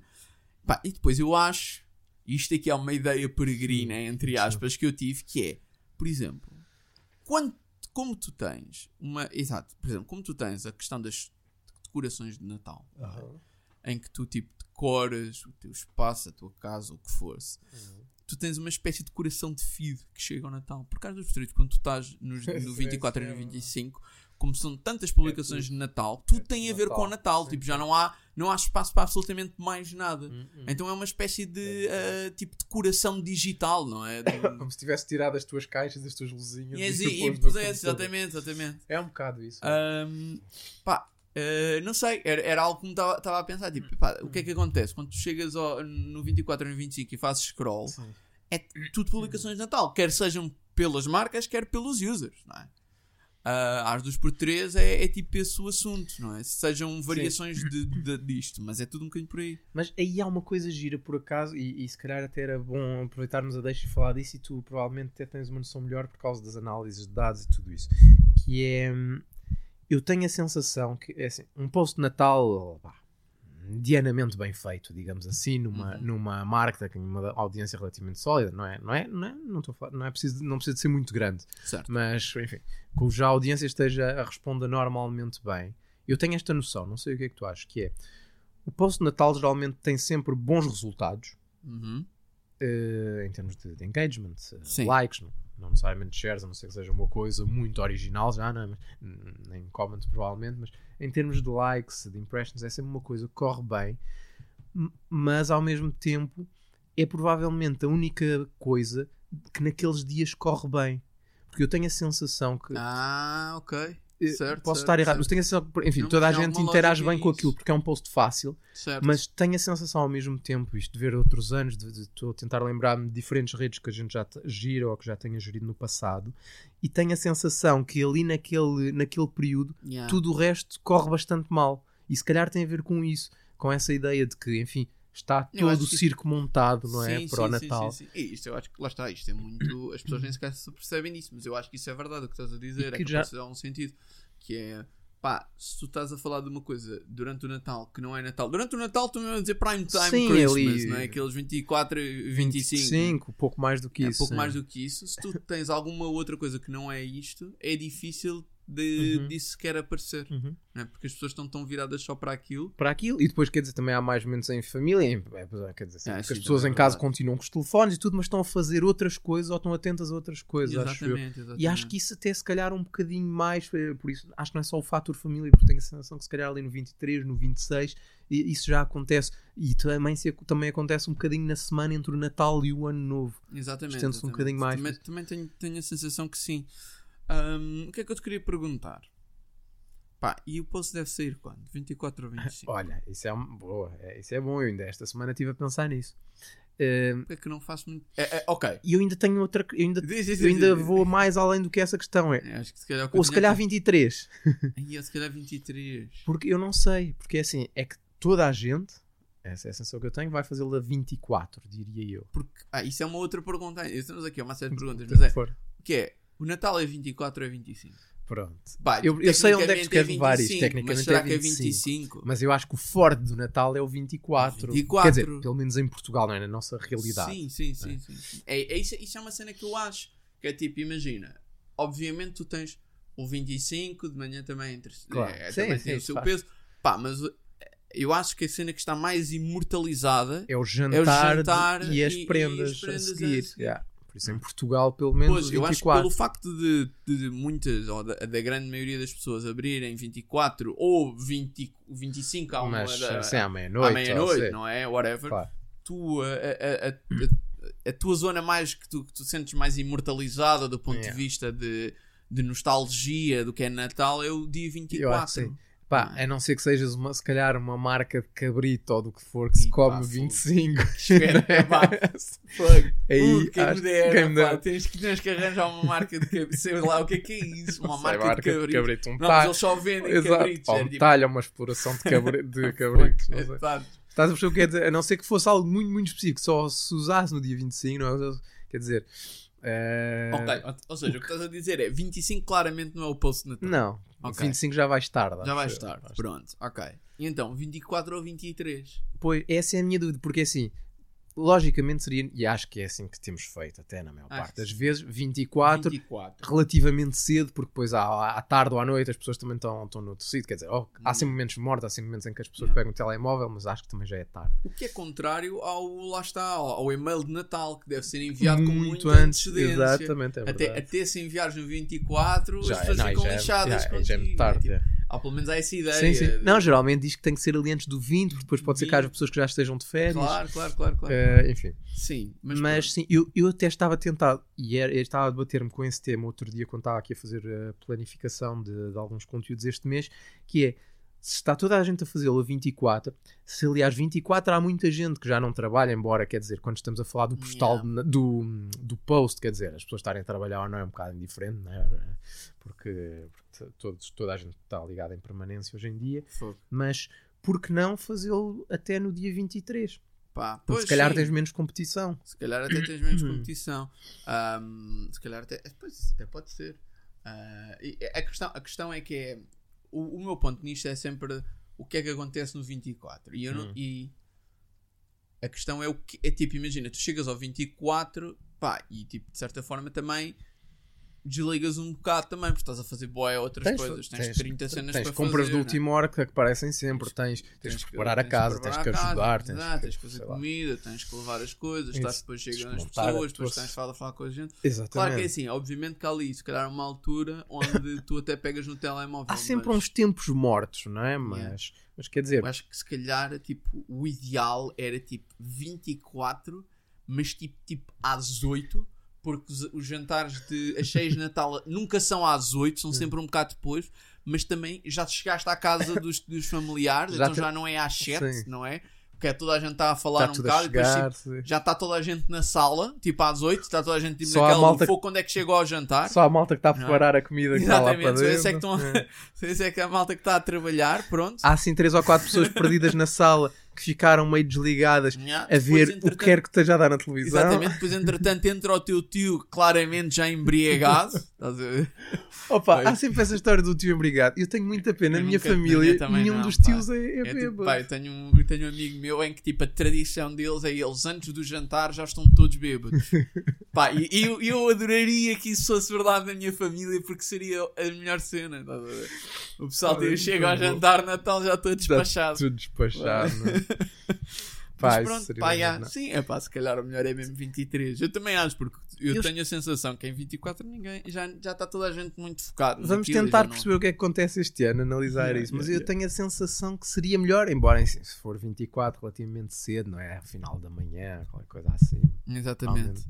Pá, e depois eu acho, isto aqui é uma ideia peregrina, entre Sim. aspas, que eu tive, que é, por exemplo, quando, como tu tens uma, exato, por exemplo, como tu tens a questão das decorações de Natal, em que tu tipo decoras o teu espaço, a tua casa, o que fosse, tu tens uma espécie de coração de feed que chega ao Natal. Por causa dos posteriores, quando tu estás nos, (laughs) no Sim, 24 e sim, no é verdade. 25, como são tantas publicações tudo. de Natal, tudo É tem a ver Natal, com o Natal. sim. Tipo, já não há, não há espaço para absolutamente mais nada. Hum, hum. Então é uma espécie de É ah, tipo de coração digital, não é? De- (laughs) Como se tivesse tirado as tuas caixas, as tuas luzinhas. e, e e no pusesse, exatamente, exatamente. É um bocado isso. Ahm, pá, eh, não sei, era, era algo que me estava a pensar. Tipo, pá, o que é que acontece quando tu chegas ao- no 24 ou no 25 e fazes scroll? Sim. É tudo publicações de Natal, quer sejam pelas marcas, quer pelos users, não é? Ah, às dos por três é, é tipo esse o assunto, não é? Sejam variações de, de- disto, mas é tudo um bocadinho por aí. Mas aí há uma coisa gira por acaso, e, e se calhar até era bom aproveitarmos a deixa e falar disso, e tu provavelmente até tens uma noção melhor por causa das análises de dados e tudo isso. Que é. Eu tenho a sensação que é assim, um post de Natal pá, medianamente bem feito, digamos assim, numa, Uhum. numa marca que tem uma audiência relativamente sólida, não é? Não é, não é, não falar- não é preciso, não precisa de ser muito grande Certo. mas enfim, cuja audiência esteja a responder normalmente bem. Eu tenho esta noção, não sei o que é que tu achas, que é o post de Natal geralmente tem sempre bons resultados Uhum. eh, em termos de, de engagement, eh, Sim. likes, não, não necessariamente shares, a não ser que seja uma coisa muito original já, não é? Hum, nem comment provavelmente, mas em termos de likes, de impressions, é sempre uma coisa que corre bem, mas ao mesmo tempo é provavelmente a única coisa que naqueles dias corre bem. Porque eu tenho a sensação que Ah, ok. Eh, certo, posso certo, estar errado, certo. mas tenho a sensação enfim, Não, toda a gente interage bem com nisso. aquilo porque é um post fácil, Certo. mas tenho a sensação ao mesmo tempo, isto de ver outros anos, de de- estou a tentar lembrar-me de diferentes redes que a gente já gira ou que já tenha gerido no passado, e tenho a sensação que ali naquele, naquele período Yeah. tudo o resto corre bastante mal. E se calhar tem a ver com isso, com essa ideia de que, enfim, está todo o que- circo montado, não é? Sim, para o sim, Natal. Sim, sim, sim. E isto eu acho que lá está, isto é muito. As pessoas nem sequer se percebem disso, mas eu acho que isso é verdade o que estás a dizer, E é que que já- dar um sentido. Que é pá, se tu estás a falar de uma coisa durante o Natal que não é Natal, durante o Natal tu mesmo a dizer prime time Sim, Christmas, ali- não é? Aqueles 24 e 25. 25, pouco mais do que É isso. pouco mais do que isso. Se tu tens alguma outra coisa que não é isto, é difícil de, Uhum. disso sequer aparecer, Uhum. não é? Porque as pessoas estão tão viradas só para aquilo. para aquilo e depois quer dizer também há mais momentos em família em- é, é, quer dizer, sim, Ah, porque sim, as pessoas também em é casa continuam com os telefones e tudo mas estão a fazer outras coisas ou estão atentas a outras coisas acho. Exatamente, exatamente. e acho que isso até se calhar um bocadinho mais eh, por isso acho que não é só o fator família porque tenho a sensação que se calhar ali no 23 no 26 e- isso já acontece e também, se, também acontece um bocadinho na semana entre o Natal e o Ano Novo Exatamente. Estende-se um bocadinho mais. Também, também tenho, tenho a sensação que sim. Ahm, o que é que eu te queria perguntar? Pá, e o post deve sair quando? 24 ou 25? olha isso é uma boa é, isso é bom eu ainda esta semana estive a pensar nisso Porque é que não faço muito. É, é, ok. e eu ainda tenho outra eu ainda, Diz, diz, eu ainda diz. vou mais além do que essa questão é É, acho que se calhar. que (laughs) ou se calhar aqui- 23 Ai, ou se calhar 23. Porque eu não sei, porque é assim, é que toda a gente, essa é a sensação que eu tenho, vai fazê-lo a 24, diria eu. Porque, ah, isso é uma outra pergunta. Estamos aqui a uma série de (laughs) perguntas, mas é. Que é? O Natal é 24 ou é 25? Pronto. Eu- eu sei onde é que tu queres levar isto, 25, tecnicamente mas será é que é 25? 25? Mas eu acho que o forte do Natal é o 24. 24. Quer dizer, pelo menos em Portugal, não é? Na nossa realidade. Sim, sim, sim. sim, sim. É, é isso, isso é uma cena que eu acho. Que é tipo, imagina, obviamente tu tens o 25 de manhã também entre Claro. é, Sim, também sim, tem o seu faz. peso. Pá, mas uh, eu acho que a cena que está mais imortalizada É o jantar, jantar de- e, as e- e prendas as prendas a a seguir. seguir. Yeah. Por isso em Portugal, pelo menos, Pois, o eu acho que 24. pelo facto de, de muitas, ou da, da grande maioria das pessoas abrirem 24 ou 20, 25 à uma Mas da, à meia-noite. meia-noite, ou não é? Whatever. Claro. Tu, a, a, a- a- a tua zona mais que tu, que tu sentes mais imortalizada do ponto Yeah. de vista de, de nostalgia do que é Natal é o dia 24. Eu sim. Pá, Ah. a não ser que sejas uma, se calhar uma marca de cabrito ou do que for que se Ih, come pá, fogo. 25. (laughs) Espera, (laughs) pá. Fogo. Aí, Uh, quem acho- me dera, quem me pá, tens, que, tens que arranjar uma marca de cabrito. Sei lá o que é que é isso. Uma Não sei, marca, de cabrito. Um Não, mas eles só vendem Exato. cabritos. Ou é um tipo- talho, uma exploração de, cabri de (laughs) cabritos. não sei. Exato. Estás a perceber o que é dizer? A não ser que fosse algo muito, muito específico, só se usasse no dia 25, não é? Quer dizer. eh, Ok, ou- seja, o que estás a dizer é 25 claramente não é o post de Natal. Não, Ok. 25 já vais tarde. Já. Vais- Pronto, ok. E então, 24 ou 23? Pois, essa é a minha dúvida, porque assim, logicamente seria, e acho que é assim que temos feito até na maior Acho parte das vezes, 24, 24. relativamente cedo, porque depois à, à tarde ou à noite as pessoas também estão, estão no outro sítio. Quer dizer, oh, há sempre momentos mortos, há sempre momentos em que as pessoas Yeah. pegam o telemóvel, mas acho que também já é tarde. O que é contrário ao, lá está, ao, e-mail de Natal, que deve ser enviado com Muito antes, exatamente, é Até, verdade. até se enviares no 24, já, as pessoas não, ficam já, é- lixadas já, contigo. já é muito tarde. né? Tipo, é. Ah, pelo menos há essa ideia. Sim, sim. de- Não, geralmente diz que tem que ser ali antes do 20, porque depois pode ser que haja 20. pessoas que já estejam de férias. Claro, claro, claro. claro. Eh, enfim. Sim, mas, Mas, sim, eu, eu até estava tentado, e era, eu estava a debater-me com esse tema outro dia quando estava aqui a fazer a planificação de, de alguns conteúdos este mês, que é se está toda a gente a fazê-lo a 24, se aliás 24 há muita gente que já não trabalha, embora quer dizer, quando estamos a falar do postal Yeah. do, do post, quer dizer, as pessoas estarem a trabalhar ou não é um bocado indiferente, não é? porque, porque todos, toda a gente está ligada em permanência hoje em dia, Fogo. mas por que não fazê-lo até no dia 23? Pá, pois se calhar sim. tens menos competição. Se calhar até tens menos (clears throat) competição. Ahm, se calhar até. Pois, até pode ser. E a, questão, a questão é que é. O, o meu ponto nisto é sempre o que é que acontece no 24. E, eu não, Hum. e a questão é o que. É tipo, imagina, tu chegas ao 24, pá, e tipo, de certa forma também desligas um bocado também, porque estás a fazer boé outras coisas. Tens, 30 cenas tens para compras fazer. de última hora que aparecem sempre, tens, tens, que preparar a casa, tens que ajudar, tens, que, tens que fazer comida, tens que levar as coisas, estás depois tens que as pessoas, depois tens de falar, com a gente. Exatamente. Claro que é assim, obviamente que há ali, se calhar, uma altura onde tu até pegas no telemóvel. Há sempre mas uns tempos mortos, não é? Mas, mas quer dizer, Eu acho que se calhar, tipo, o ideal era tipo 24, mas tipo, tipo às 8. Porque os, os jantares de as 6 de Natal nunca são às 8, Hum. são sempre um bocado depois. Mas também já chegaste à casa dos, dos familiares, Já então te- já não é às 7, Sim. não é? Porque é toda a gente está a falar está um bocado e depois chegar. tipo, já está toda a gente na sala, tipo às 8, está toda a gente tipo, Só naquela malta- fogo quando é que chegou ao jantar. Só a malta que está a Não é? preparar a comida que está lá para Exatamente, dentro. esse é que estão É. (laughs) é que é a malta que está a trabalhar, pronto. Há assim três ou quatro pessoas perdidas na sala que ficaram meio desligadas Já, a ver o que quer que esteja a dar na televisão. Exatamente, depois entretanto entra o teu tio claramente já embriagado. (laughs) Estás a ver? Opa, Pois. há sempre essa história do tio obrigado. Eu tenho muita pena. Eu Na minha família, nenhum não, dos pá. tios é, é É tipo, pá, eu, tenho um, eu tenho um amigo meu em que tipo, a tradição deles é eles antes do jantar já estão todos bêbados. (laughs) pá, e eu, eu adoraria que isso fosse verdade na minha família porque seria a melhor cena. a ver? O pessoal Ah, chega ao jantar Natal já Está despachado. tudo despachado. (laughs) Mas Pá, isso pronto, pá, já, sim, é pá, se calhar o melhor é mesmo 23. Eu também acho, porque eu, Eu- tenho a sensação que em 24 ninguém já, já está toda a gente muito focado. Vamos tentar já não- perceber o que é que acontece este ano, analisar Yeah, isso. Mas yeah, eu tenho a sensação que seria melhor, embora assim, se for 24 relativamente cedo, não é? Final da manhã, qualquer coisa assim. Exatamente.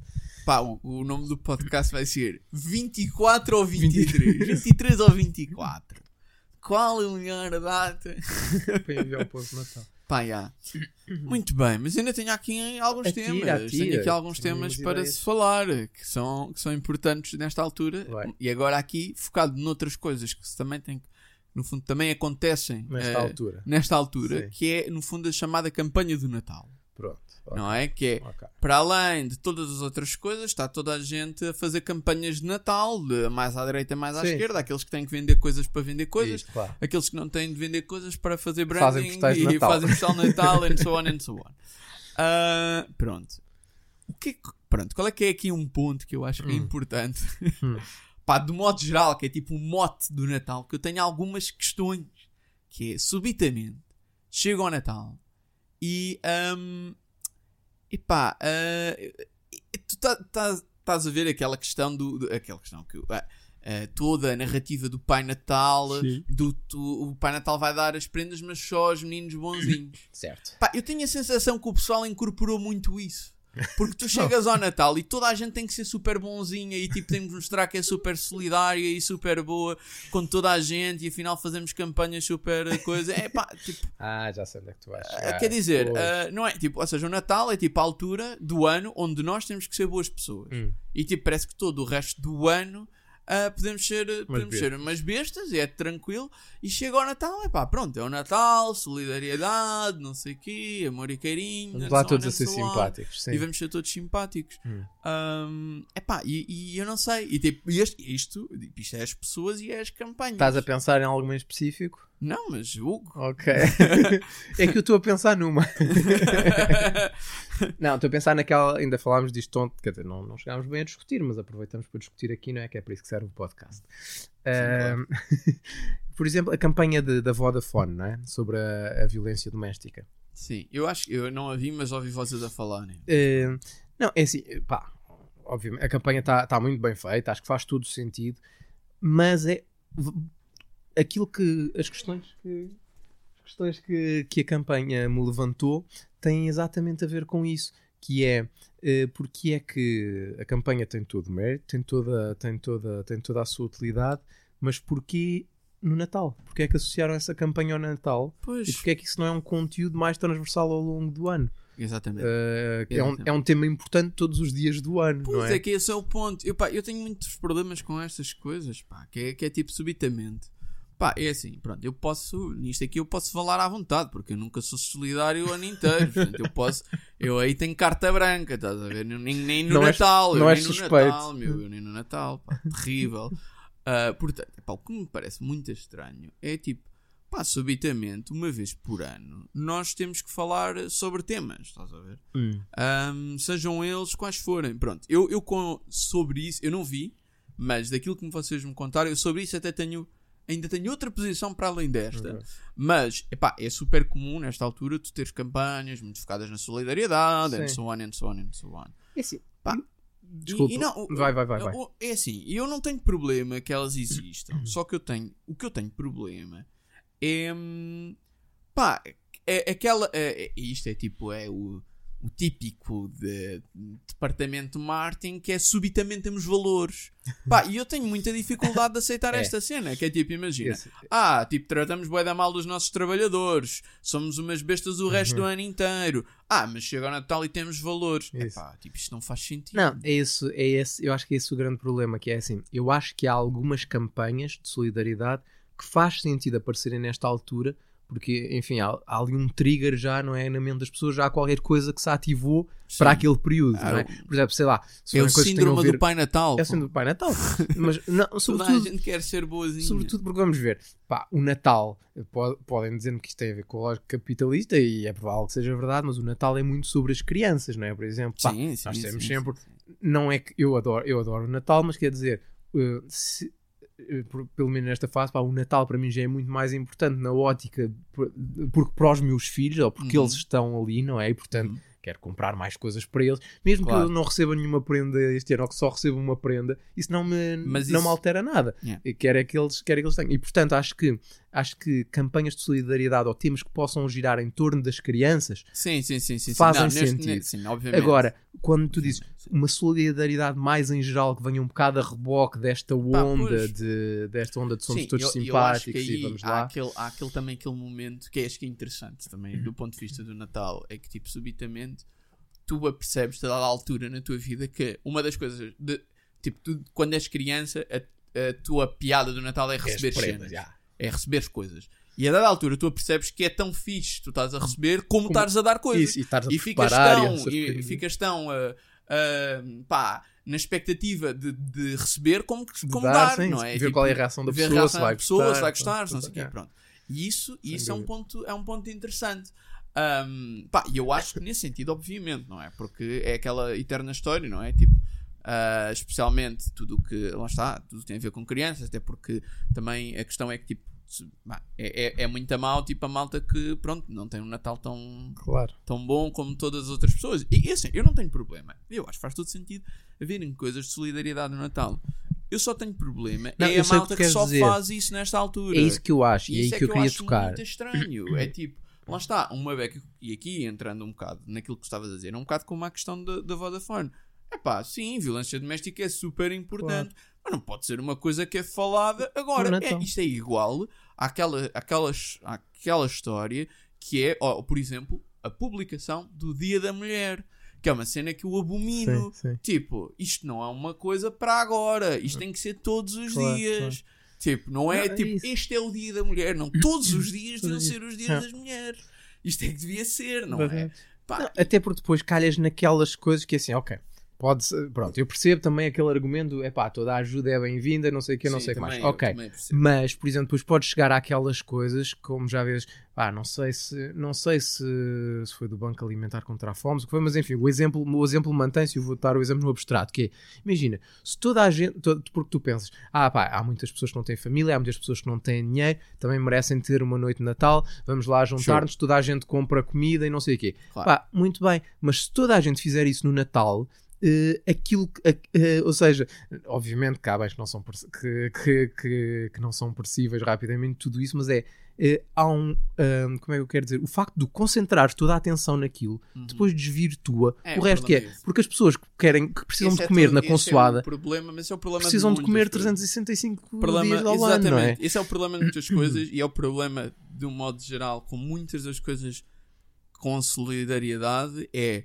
Pá, o, o nome do podcast vai ser 24 ou 23? 23 ou 24? Qual é a melhor data? (laughs) Para enviar o povo de Natal. Pá, já. Muito bem, mas ainda tenho aqui alguns Atira, temas. atira. Tenho aqui alguns Tenho temas para ideias. se falar que são, que são importantes nesta altura. Vai. E agora aqui focado noutras coisas que se também tem no fundo, também acontecem Nesta eh, altura. nesta altura, Sim. que é no fundo a chamada campanha do Natal. Pronto. Ok, Não é? Que é ok. para além de todas as outras coisas, está toda a gente a fazer campanhas de Natal, de mais à direita, mais à Sim. esquerda, aqueles que têm que vender coisas para vender coisas, Isto, claro. aqueles que não têm de vender coisas para fazer Fazem branding de e Natal. fazem postal de Natal and so (laughs) on and so on. Ah, pronto. O que é que- pronto, qual é que é aqui um ponto que eu acho que é Hum. importante? Hum. (laughs) Pá, do modo geral, que é tipo um mote do Natal, que eu tenho algumas questões, que é, subitamente, chega ao Natal e, ahm, e pá, ah, tu tá- tá- estás a ver aquela questão do, do- aquela questão que ah, ah, toda a narrativa do Pai Natal, Sim. do tu- o Pai Natal vai dar as prendas, mas só aos meninos bonzinhos. Certo. Pá, eu tenho a sensação que o pessoal incorporou muito isso. Porque tu chegas ao Natal e toda a gente tem que ser super bonzinha e tipo temos de mostrar que é super solidária e super boa com toda a gente e afinal fazemos campanhas super coisa. É pá, (laughs) tipo, Ah, já sei onde é que tu vais. ah, chegar. quer dizer, ah, não é tipo, ou seja, o Natal é tipo a altura do ano onde nós temos que ser boas pessoas. Hum. E tipo, parece que todo o resto do ano ah, podemos ser, podemos bestas. ser umas bestas e é tranquilo. E chega ao Natal, é pá, pronto, é o Natal, solidariedade, não sei o quê, amor e carinho. Vamos and lá todos a ser simpáticos. Sim. E vamos ser todos simpáticos. Hum. Ahm, epá, e, e eu não sei. E tipo, isto, isto é as pessoas e é as campanhas. Estás a pensar em algum em específico? Não, mas Hugo. Ok. (laughs) é que eu estou a pensar numa. (laughs) Não, estou a pensar naquela. Ainda falámos disto ontem, quer dizer, não, não chegámos bem a discutir, mas aproveitamos para discutir aqui, não é? Que é para isso que serve o podcast. Ahm, (laughs) Por exemplo, a campanha de- da Vodafone, não é? Sobre a, a violência doméstica. Sim, eu acho que eu não a vi, mas ouvi vocês a falarem. Uh, não, é assim, pá, obviamente, a campanha está tá muito bem feita, acho que faz todo sentido, mas é aquilo que as questões que as questões que, que a campanha me levantou têm exatamente a ver com isso, que é uh, porque é que a campanha tem todo o mérito, tem toda, tem toda, tem toda a sua utilidade, mas porquê no Natal? Porquê é que associaram essa campanha ao Natal? Pois, E porquê é que isso não é um conteúdo mais transversal ao longo do ano? exatamente. Uh, é, um, é um tema importante todos os dias do ano, Pois não é? é? que esse é o ponto. Eu, pá, eu tenho muitos problemas com estas coisas, pá, que é, que é tipo subitamente. Pá, é assim, pronto, eu posso, nisto aqui eu posso falar à vontade, porque eu nunca sou solidário o ano inteiro. Portanto, eu posso, eu aí tenho carta branca, estás a ver? Nem, nem no Não Natal, eu não és nem no suspeito. Natal, meu, eu nem no Natal, pá, terrível. (laughs) Ah, portanto, pá, o que me parece muito estranho é tipo, pá, subitamente, uma vez por ano, nós temos que falar sobre temas, estás a ver? Hum. Um, sejam eles quais forem. Pronto, eu, eu com, sobre isso, eu não vi, mas daquilo que vocês me contaram, eu sobre isso até tenho, ainda tenho outra posição para além desta. Ok. Mas, epá, é super comum nesta altura tu teres campanhas muito focadas na solidariedade, and so on, and so on, and so on. É assim, Pá, Desculpa. E- e não, vai, vai, vai, vai. É assim, eu não tenho problema que elas existam. (coughs) só que eu tenho. O que eu tenho problema é. hum, Pá, é aquela. É, é- isto é tipo. É o, o típico de departamento de marketing que é subitamente temos valores. (laughs) Pá, e eu tenho muita dificuldade de aceitar É. esta cena. Que é tipo, imagina. Esse- Ah, tipo, tratamos bué da mal dos nossos trabalhadores. Somos umas bestas o resto do ano inteiro. Ah, mas chega ao Natal e temos valores. Uhum. Isso. Epá, tipo, isto não faz sentido. Não, é isso, é esse, eu acho que é esse o grande problema, que é assim, eu acho que há algumas campanhas de solidariedade que faz sentido aparecerem nesta altura, porque, enfim, há, há ali um trigger já, não é, na mente das pessoas, já há qualquer coisa que se ativou Sim. para aquele período, Ah, não é? Por exemplo, sei lá, se É o síndrome ver... do Pai Natal. É o síndrome do Pai Natal, (laughs) mas não, Toda a sobretudo, gente quer ser boazinha. Sobretudo porque vamos ver, pá, o Natal, po- podem dizer-me que isto tem a ver com a lógica capitalista e é provável que seja verdade, mas o Natal é muito sobre as crianças, não é? Por exemplo, pá, sim, sim, nós temos sempre, não é que eu adoro, eu adoro o Natal, mas quer dizer, eh, se- por- pelo menos nesta fase, pá, o Natal para mim já é muito mais importante na ótica, por- porque para os meus filhos, ou porque Uhum. eles estão ali, não é? E portanto, Uhum. quero comprar mais coisas para eles, mesmo que Claro. eu não receba nenhuma prenda este ano, ou que só receba uma prenda, isso não me, Mas não isso- me altera nada. Yeah. E Quer é que eles, quer é que eles tenham. E portanto, acho que, acho que campanhas de solidariedade ou temas que possam girar em torno das crianças Sim, sim, sim, sim. Fazem Não, neste- sentido. ne- sim, obviamente. Agora, quando tu dizes uma solidariedade mais em geral que venha um bocado a reboque desta onda pois. de desta onda de somos Sim, todos eu- eu simpáticos aí e vamos há lá. Aquele, há aquele também aquele momento que acho que é interessante também do ponto de vista do Natal é que tipo subitamente tu apercebes a dada altura na tua vida que uma das coisas de, tipo tu, quando és criança a, a tua piada do Natal é receber cenas já. É receber coisas e a dada altura tu apercebes que é tão fixe tu estás a receber como, estás a dar coisas Isso, e a e ficas tão, e, ficas tão ah, ah, pá, na expectativa de, de receber como, De como dar, dar, sim, não é? ver Tipo, qual é a reação da pessoa, reação se vai da pessoa, gostar, se vai gostar, não sei o quê, é. pronto. E isso, Sem isso é, um ponto, é um ponto interessante. Ahm, pá, e eu acho que nesse sentido, obviamente, não é? Porque é aquela eterna história, não é? Tipo, ah, especialmente tudo o que, lá está, tudo que tem a ver com crianças, até porque também a questão é que, tipo, é, é, é muito mal, tipo, a malta que, pronto, não tem um Natal tão, Claro. tão bom como todas as outras pessoas. E assim, eu não tenho problema. Eu acho que faz todo sentido haverem coisas de solidariedade no Natal. Eu só tenho problema Não, é eu a malta que que só dizer. faz isso nesta altura. É isso que eu acho, e é isso que eu queria acho tocar. muito estranho. É tipo, lá está, uma beca, e aqui entrando um bocado naquilo que estavas a dizer, é um bocado como a questão da Vodafone. É pá, sim, violência doméstica é super importante, mas não pode ser uma coisa que é falada agora. É, Natal. isto é igual àquela, àquelas, àquela história que é, ó, por exemplo, a publicação do Dia da Mulher. que é uma cena que eu abomino. Sim, sim. Tipo, isto não é uma coisa para agora, isto tem que ser todos os Claro, dias. Tipo, não é Não, é tipo, isso. este é o dia da mulher, não. Todos os (coughs) dias deviam ser os dias É. das mulheres. Isto é que devia ser, não é? Verdade. Pá, Não, até porque depois calhas naquelas coisas que é assim, ok. Pode ser- pronto, eu percebo também aquele argumento, é pá, toda a ajuda é bem-vinda, não sei o que, não sim, sei o que mais. eu Ok. Mas, por exemplo, depois pode chegar àquelas coisas, como já vês, pá, não sei se não sei se, se foi do Banco Alimentar contra a Fome, o que foi, mas enfim, o exemplo, o exemplo mantém-se eu vou dar o exemplo no abstrato, que é, imagina, se toda a gente, to- porque tu pensas, ah pá, há muitas pessoas que não têm família, há muitas pessoas que não têm dinheiro, também merecem ter uma noite de Natal, vamos lá juntar-nos, toda a gente compra comida e não sei o quê. Claro. Pá, muito bem, mas se toda a gente fizer isso no Natal, eh, aquilo que, eh, ou seja, obviamente que há bens que não são, que, que, que, que não são percíveis rapidamente, tudo isso, mas é há um, ahm, como é que eu quero dizer, o facto de concentrar toda a atenção naquilo Uhum. depois desvirtua É, o resto que é, problema é porque as pessoas que querem, que precisam Esse de é comer todo- na esse consoada É problema, mas esse é o problema precisam de muitas comer coisas. 365 problema, dias ao ano, não é? Esse é o problema de muitas (clears throat) coisas e é o problema, de um modo geral, com muitas das coisas com solidariedade é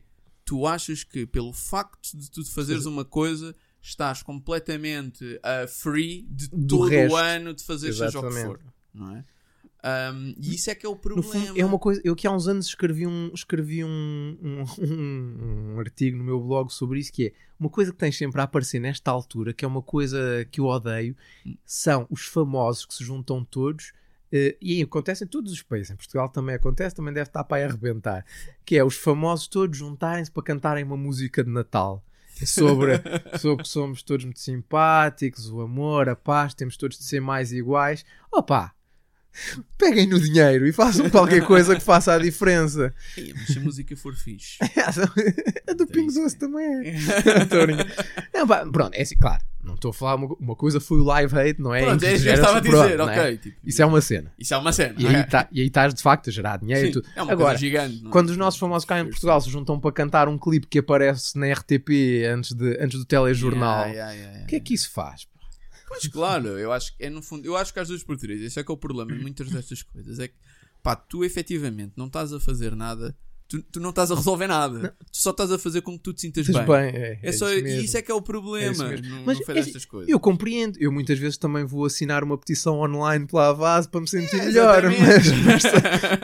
tu achas que pelo facto de tu fazeres uma coisa estás completamente uh, free de Do todo resto. o ano de fazer seja o que for. Não é? Um, e isso é que é o problema. fundo, é uma coisa. Eu que há uns anos escrevi um, escrevi um, um, um- um artigo no meu blog sobre isso, que é uma coisa que tem sempre a aparecer nesta altura, que é uma coisa que eu odeio, são os famosos que se juntam todos. Eh, e acontece em todos os países, em Portugal também acontece, também deve estar para arrebentar. Que é os famosos todos juntarem-se para cantarem uma música de Natal sobre, (laughs) sobre que somos todos muito simpáticos, o amor, a paz, temos todos de ser mais iguais. Opa! Peguem no dinheiro e façam qualquer coisa que faça a diferença. Ei, mas se a música for fixe. (laughs) a do É Pingo. Doce também é. (laughs) Não, pá, pronto, é assim, claro. Não estou a falar, uma, uma coisa foi o live hate, não é? Pronto, é isso que eu estava a pronto, dizer, não ok. é? tipo, Isso é uma cena. isso é uma cena. E aí, tá, estás de facto a gerar dinheiro Sim, é uma Agora, coisa gigante. não é? quando os nossos famosos cá em Portugal se juntam para cantar um clipe que aparece na RTP antes, de, antes do telejornal, Yeah, yeah, yeah, yeah. o que é que isso faz? pá? Pois claro, eu acho que é no fundo, eu acho que às duas por três, esse é que é o problema de muitas destas coisas, é que pá, tu efetivamente não estás a fazer nada, tu, tu não estás a resolver nada, tu só estás a fazer com que tu te sintas Estás bem. bem, é, É só, isso e isso é que é o É problema, não, Mas não foi é- destas coisas. Eu compreendo, eu muitas vezes também vou assinar uma petição online pela Avaz para me sentir melhor, mas, mas, sei,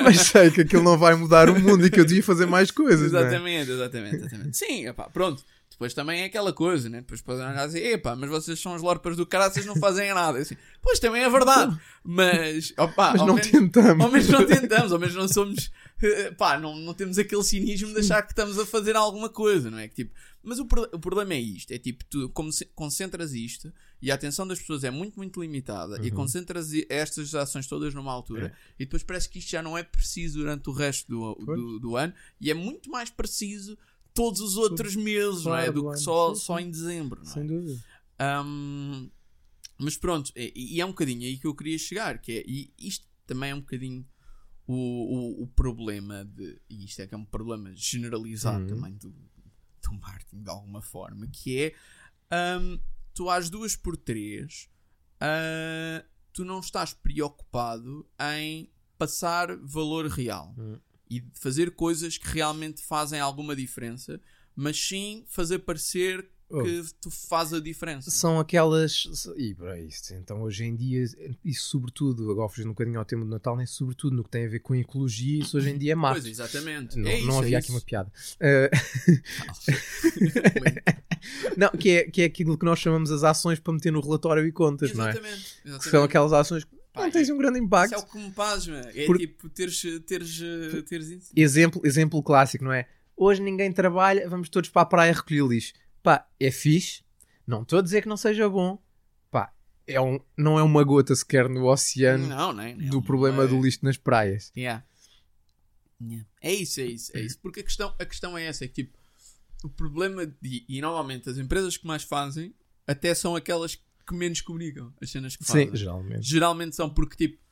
mas sei que aquilo não vai mudar o mundo e que eu devia fazer mais coisas. não é? Exatamente, exatamente, exatamente. Sim, pronto. Depois também é aquela coisa, né? Depois podem olhar assim, epá, mas vocês são os lorpas do caralho, vocês não fazem nada. Assim, pois também é verdade, mas, opá, Mas não menos- tentamos. Ao menos não tentamos, ao menos não somos. eh, Pá, não, não temos aquele cinismo de achar que estamos a fazer alguma coisa, não é? Que, tipo, mas o, o problema é isto: é tipo, tu como se- concentras isto e a atenção das pessoas é muito, muito limitada e Uhum. concentras i- estas ações todas numa altura e depois parece que isto já não é preciso durante o resto do, do, do ano e é muito mais preciso todos os outros meses, não é? Claro, Do claro. que só, Sim, só em dezembro, não é? Sem dúvida. Um, mas pronto, e, e é um bocadinho aí que eu queria chegar, que é, e isto também é um bocadinho o, o, o problema de, e isto é que é um problema generalizado Uhum. também do, do marketing de alguma forma, que é um, tu às duas por três ah, tu não estás preocupado em passar valor real Uhum. E de fazer coisas que realmente fazem alguma diferença, mas sim fazer parecer Oh. que tu faz a diferença. São aquelas. E para isso, então hoje em dia, isso sobretudo, agora fugindo um bocadinho ao tema do Natal, nem sobretudo no que tem a ver com ecologia, isso hoje em dia é Pois, marketing. exatamente. Não, é isso, não é havia isso. aqui uma piada. Eh, (laughs) não, que é, que é aquilo que nós chamamos as ações para meter no relatório e contas, não é? Exatamente. Que exatamente. são aquelas ações que Pá, não têm um grande Isso impacto. é o que me pasma. É Por- tipo teres, teres, teres isso. Exemplo, exemplo clássico, não é? Hoje ninguém trabalha, vamos todos para a praia recolher lixo. Pá, é fixe. Não estou a dizer que não seja bom. Pá, é um, não é uma gota sequer no oceano Não, nem, nem do um- problema é- do lixo nas praias. Yeah. Yeah. É isso, é isso, é isso. Porque a questão, a questão é essa: é que tipo, o problema, de, e normalmente as empresas que mais fazem até são aquelas que menos comunicam as cenas que fazem. Sim, geralmente. Geralmente são porque, tipo,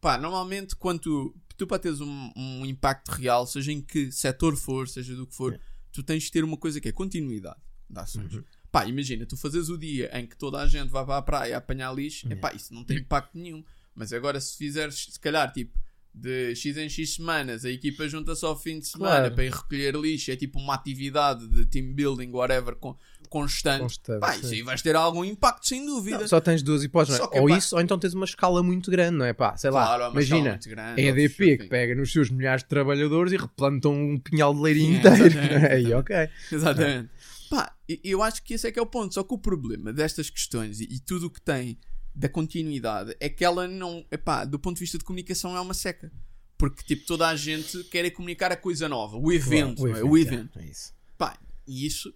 pá, normalmente quando tu, tu para teres um, um impacto real, seja em que setor for, seja do que for, tu tens de ter uma coisa que é continuidade de ações. Uhum. Pá, imagina, tu fazes o dia em que toda a gente vai para a praia apanhar lixo, É. epá, isso não tem impacto nenhum. Mas agora se fizeres, se calhar, tipo, de X em X semanas, a equipa junta-se ao fim de semana Claro. para ir recolher lixo, é tipo uma atividade de team building, whatever, con- constante. Constante, Pá, sim. isso aí vais ter algum impacto, sem dúvida. Não, só tens duas hipóteses, é? ou pá- isso, ou então tens uma escala muito grande, não é? Pá, sei lá, Claro, é escala imagina, grande, a EDP que pega nos seus milhares de trabalhadores e replantam um pinhal de leirinho inteiro. exatamente, Aí, ok. Exatamente. Pá, eu acho que esse é que é o ponto. Só que o problema destas questões e, e tudo o que tem da continuidade é que ela não, epá, do ponto de vista de comunicação é uma seca. Porque tipo, toda a gente quer é comunicar a coisa nova, o evento, Claro, não é? o é, evento. É isso. Pá, e isso.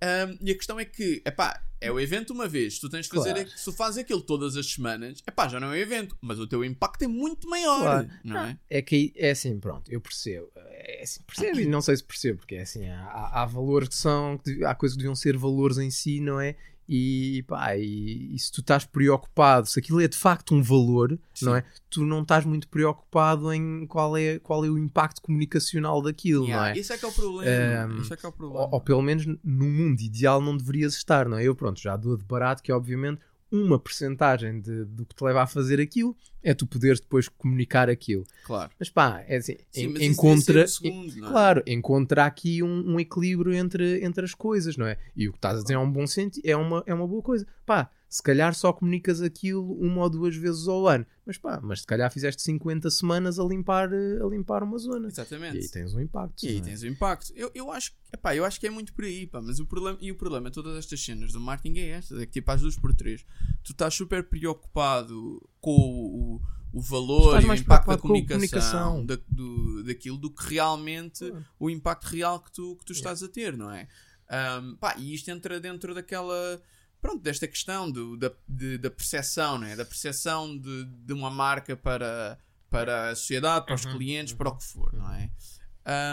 ahm, e a questão é que, epá, é o evento uma vez. Tu tens de fazer, Claro. se tu fazes aquilo todas as semanas, epá, já não é um evento, mas o teu impacto é muito maior, Claro. não é? É que aí- é assim, pronto, eu percebo. É assim, percebo e (coughs) não sei se percebo, porque é assim, há, há- valores que são, que há coisas que deviam ser valores em si, não é? E pá, e, e se tu estás preocupado, se aquilo é de facto um valor, não Sim. é? Tu não estás muito preocupado em qual é, qual é o impacto comunicacional daquilo, Yeah, não é? Isso é que é o problema. Ahm, isso é que é o problema. Ou, ou pelo menos no mundo ideal não deverias estar, não é? Eu, pronto, já dou de barato que, obviamente, uma percentagem de, do que te leva a fazer aquilo é tu poderes depois comunicar aquilo. Claro. Mas pá, é assim, Sim, en- isso encontra. segundo, é? Claro, encontra aqui um, um equilíbrio entre, entre as coisas, não é? E o que estás a dizer é um bom sentido, é uma, é uma boa coisa. Pá, se calhar só comunicas aquilo uma ou duas vezes ao ano, mas pá, mas se calhar fizeste 50 semanas a limpar, eh, a limpar uma zona. Exatamente. E aí tens um impacto. E aí é? tens o impacto. Eu, eu, acho, epá, eu acho que é muito por aí, pá, mas o problema, e o problema de todas estas cenas do marketing é estas, é que tipo às duas por três, tu estás super preocupado com o, o, o valor e o impacto da comunicação, comunicação. da- do, daquilo do que realmente Claro. o impacto real que tu, que tu estás a ter, não é? Ahm, pá, e isto entra dentro daquela pronto, desta questão do, da, de- da percepção, não é? Da percepção de, de uma marca para, para a sociedade, para os Uhum, clientes, para o que for, não é?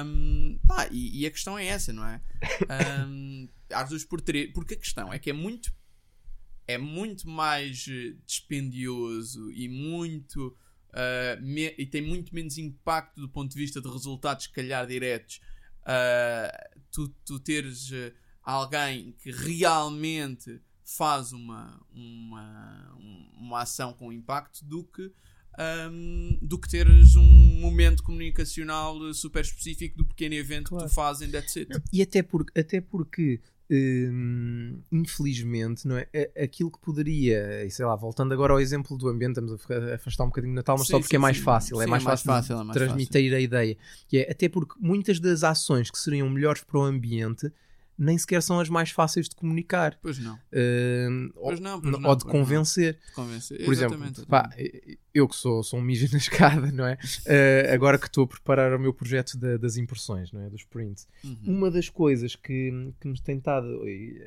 Um, pá, e, e a questão é essa, não é? (laughs) Um, às duas por três, porque a questão é que é muito é muito mais eh, dispendioso e muito uh, me- e tem muito menos impacto do ponto de vista de resultados, se calhar diretos. uh, tu, tu teres eh, alguém que realmente faz uma, uma, um- uma ação com impacto do que um, do que teres um momento comunicacional super específico do pequeno evento que Claro. tu fazes em That's It. E até, por, até porque, hum, infelizmente, não é? Aquilo que poderia, e sei lá, voltando agora ao exemplo do ambiente, estamos a fa- a afastar um bocadinho do Natal, mas Sim, só porque sim, é mais sim. fácil, é Sim, mais é mais fácil, fácil, é mais transmitir a ideia. Que é, até porque muitas das ações que seriam melhores para o ambiente nem sequer são as mais fáceis de comunicar Pois não, ou, pois não, pois não, ou de pois não. convencer. De convencer. Por exemplo, pá, eu que sou, sou um mijo na escada, não é? Eh, agora que estou a preparar o meu projeto da- das impressões, não é? Dos prints. Uhum. Uma das coisas que, que nos tem estado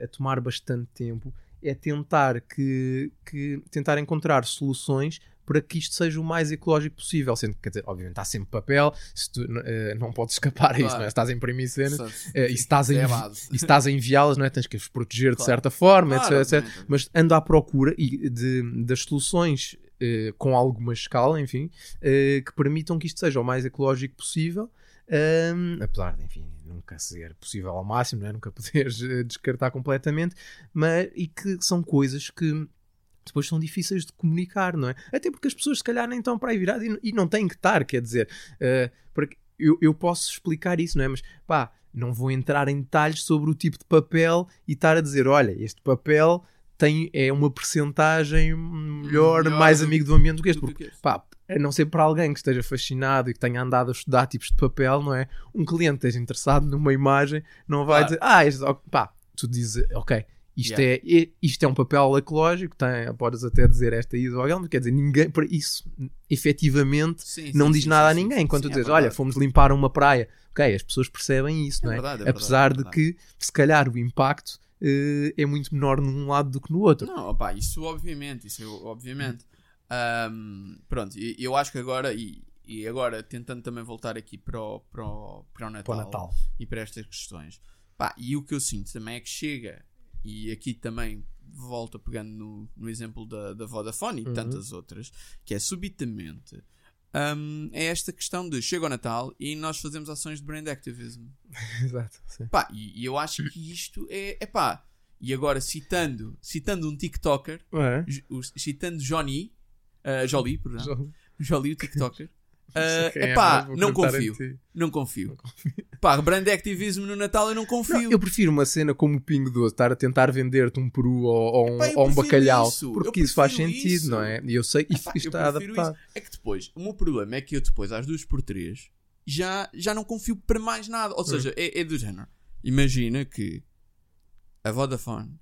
a tomar bastante tempo é tentar, que, que, tentar encontrar soluções para que isto seja o mais ecológico possível. Sendo que, dizer, obviamente, há sempre papel, se tu, eh, não podes escapar a isso, Claro. não é? Se estás a imprimir cenas, eh, e se estás a, é a e a enviá-las, não é? Tens que as proteger de Claro. certa forma, Claro, etc, etc. Mas ando à procura e de, das soluções eh, com alguma escala, enfim, que permitam que isto seja o mais ecológico possível. Ahm, apesar de, enfim, nunca ser possível ao máximo, não é? nunca (laughs) poderes descartar completamente, mas e que são coisas que depois são difíceis de comunicar, não é? Até porque as pessoas se calhar nem estão para aí viradas e, e não têm que estar, quer dizer, eh, porque eu, eu posso explicar isso, não é? Mas pá, não vou entrar em detalhes sobre o tipo de papel e estar a dizer, olha, este papel tem, é uma percentagem melhor, Melhor mais amigo do ambiente do que este, porque pá, a não ser para alguém que esteja fascinado e que tenha andado a estudar tipos de papel, não é? Um cliente esteja interessado numa imagem, não vai Claro. dizer, ah, este, pá, tu dizes, ok, isto, Yeah. é, isto é um papel ecológico, tem, podes até dizer esta ISO, mas quer dizer, ninguém, para isso, efetivamente, Sim, não sim, diz sim, nada a ninguém. sim, Quando sim, tu é dizes, olha, verdade. fomos limpar uma praia, ok, as pessoas percebem isso, É não é? verdade, é Apesar verdade, é de que, se calhar, o impacto eh, é muito menor num lado do que no outro. Não, opá, isso obviamente, isso obviamente. Ahm, pronto, e eu acho que agora, e, e agora tentando também voltar aqui para o, para o, para o Natal, Para o Natal. e para estas questões, pá, e o que eu sinto também é que chega, e aqui também volto pegando no, no exemplo da, da Vodafone e Uhum. tantas outras, que é subitamente. ahm, é esta questão de chega o Natal e nós fazemos ações de brand activism. (laughs) Exato. sim. Pá, e, e eu acho que isto é, é pá. E agora citando, citando um TikToker, É? Citando Johnny, uh, Jolie, perdão, Já- Jolie, o TikToker, (laughs) É, epá, vou não cortar em confio. Não confio. Pá, brand activismo no Natal eu não confio. Não, eu prefiro uma cena como o Pingo Doce, estar a tentar vender-te um peru ou, ou um, Epá, eu ou um bacalhau, isso, porque isso faz sentido, isso. não é? E eu sei, e Epá, isto está adaptado. isso. É que depois, o meu problema é que eu depois, às duas por três, já, já não confio para mais nada. Hum. Ou seja, é, é do género. Imagina que a Vodafone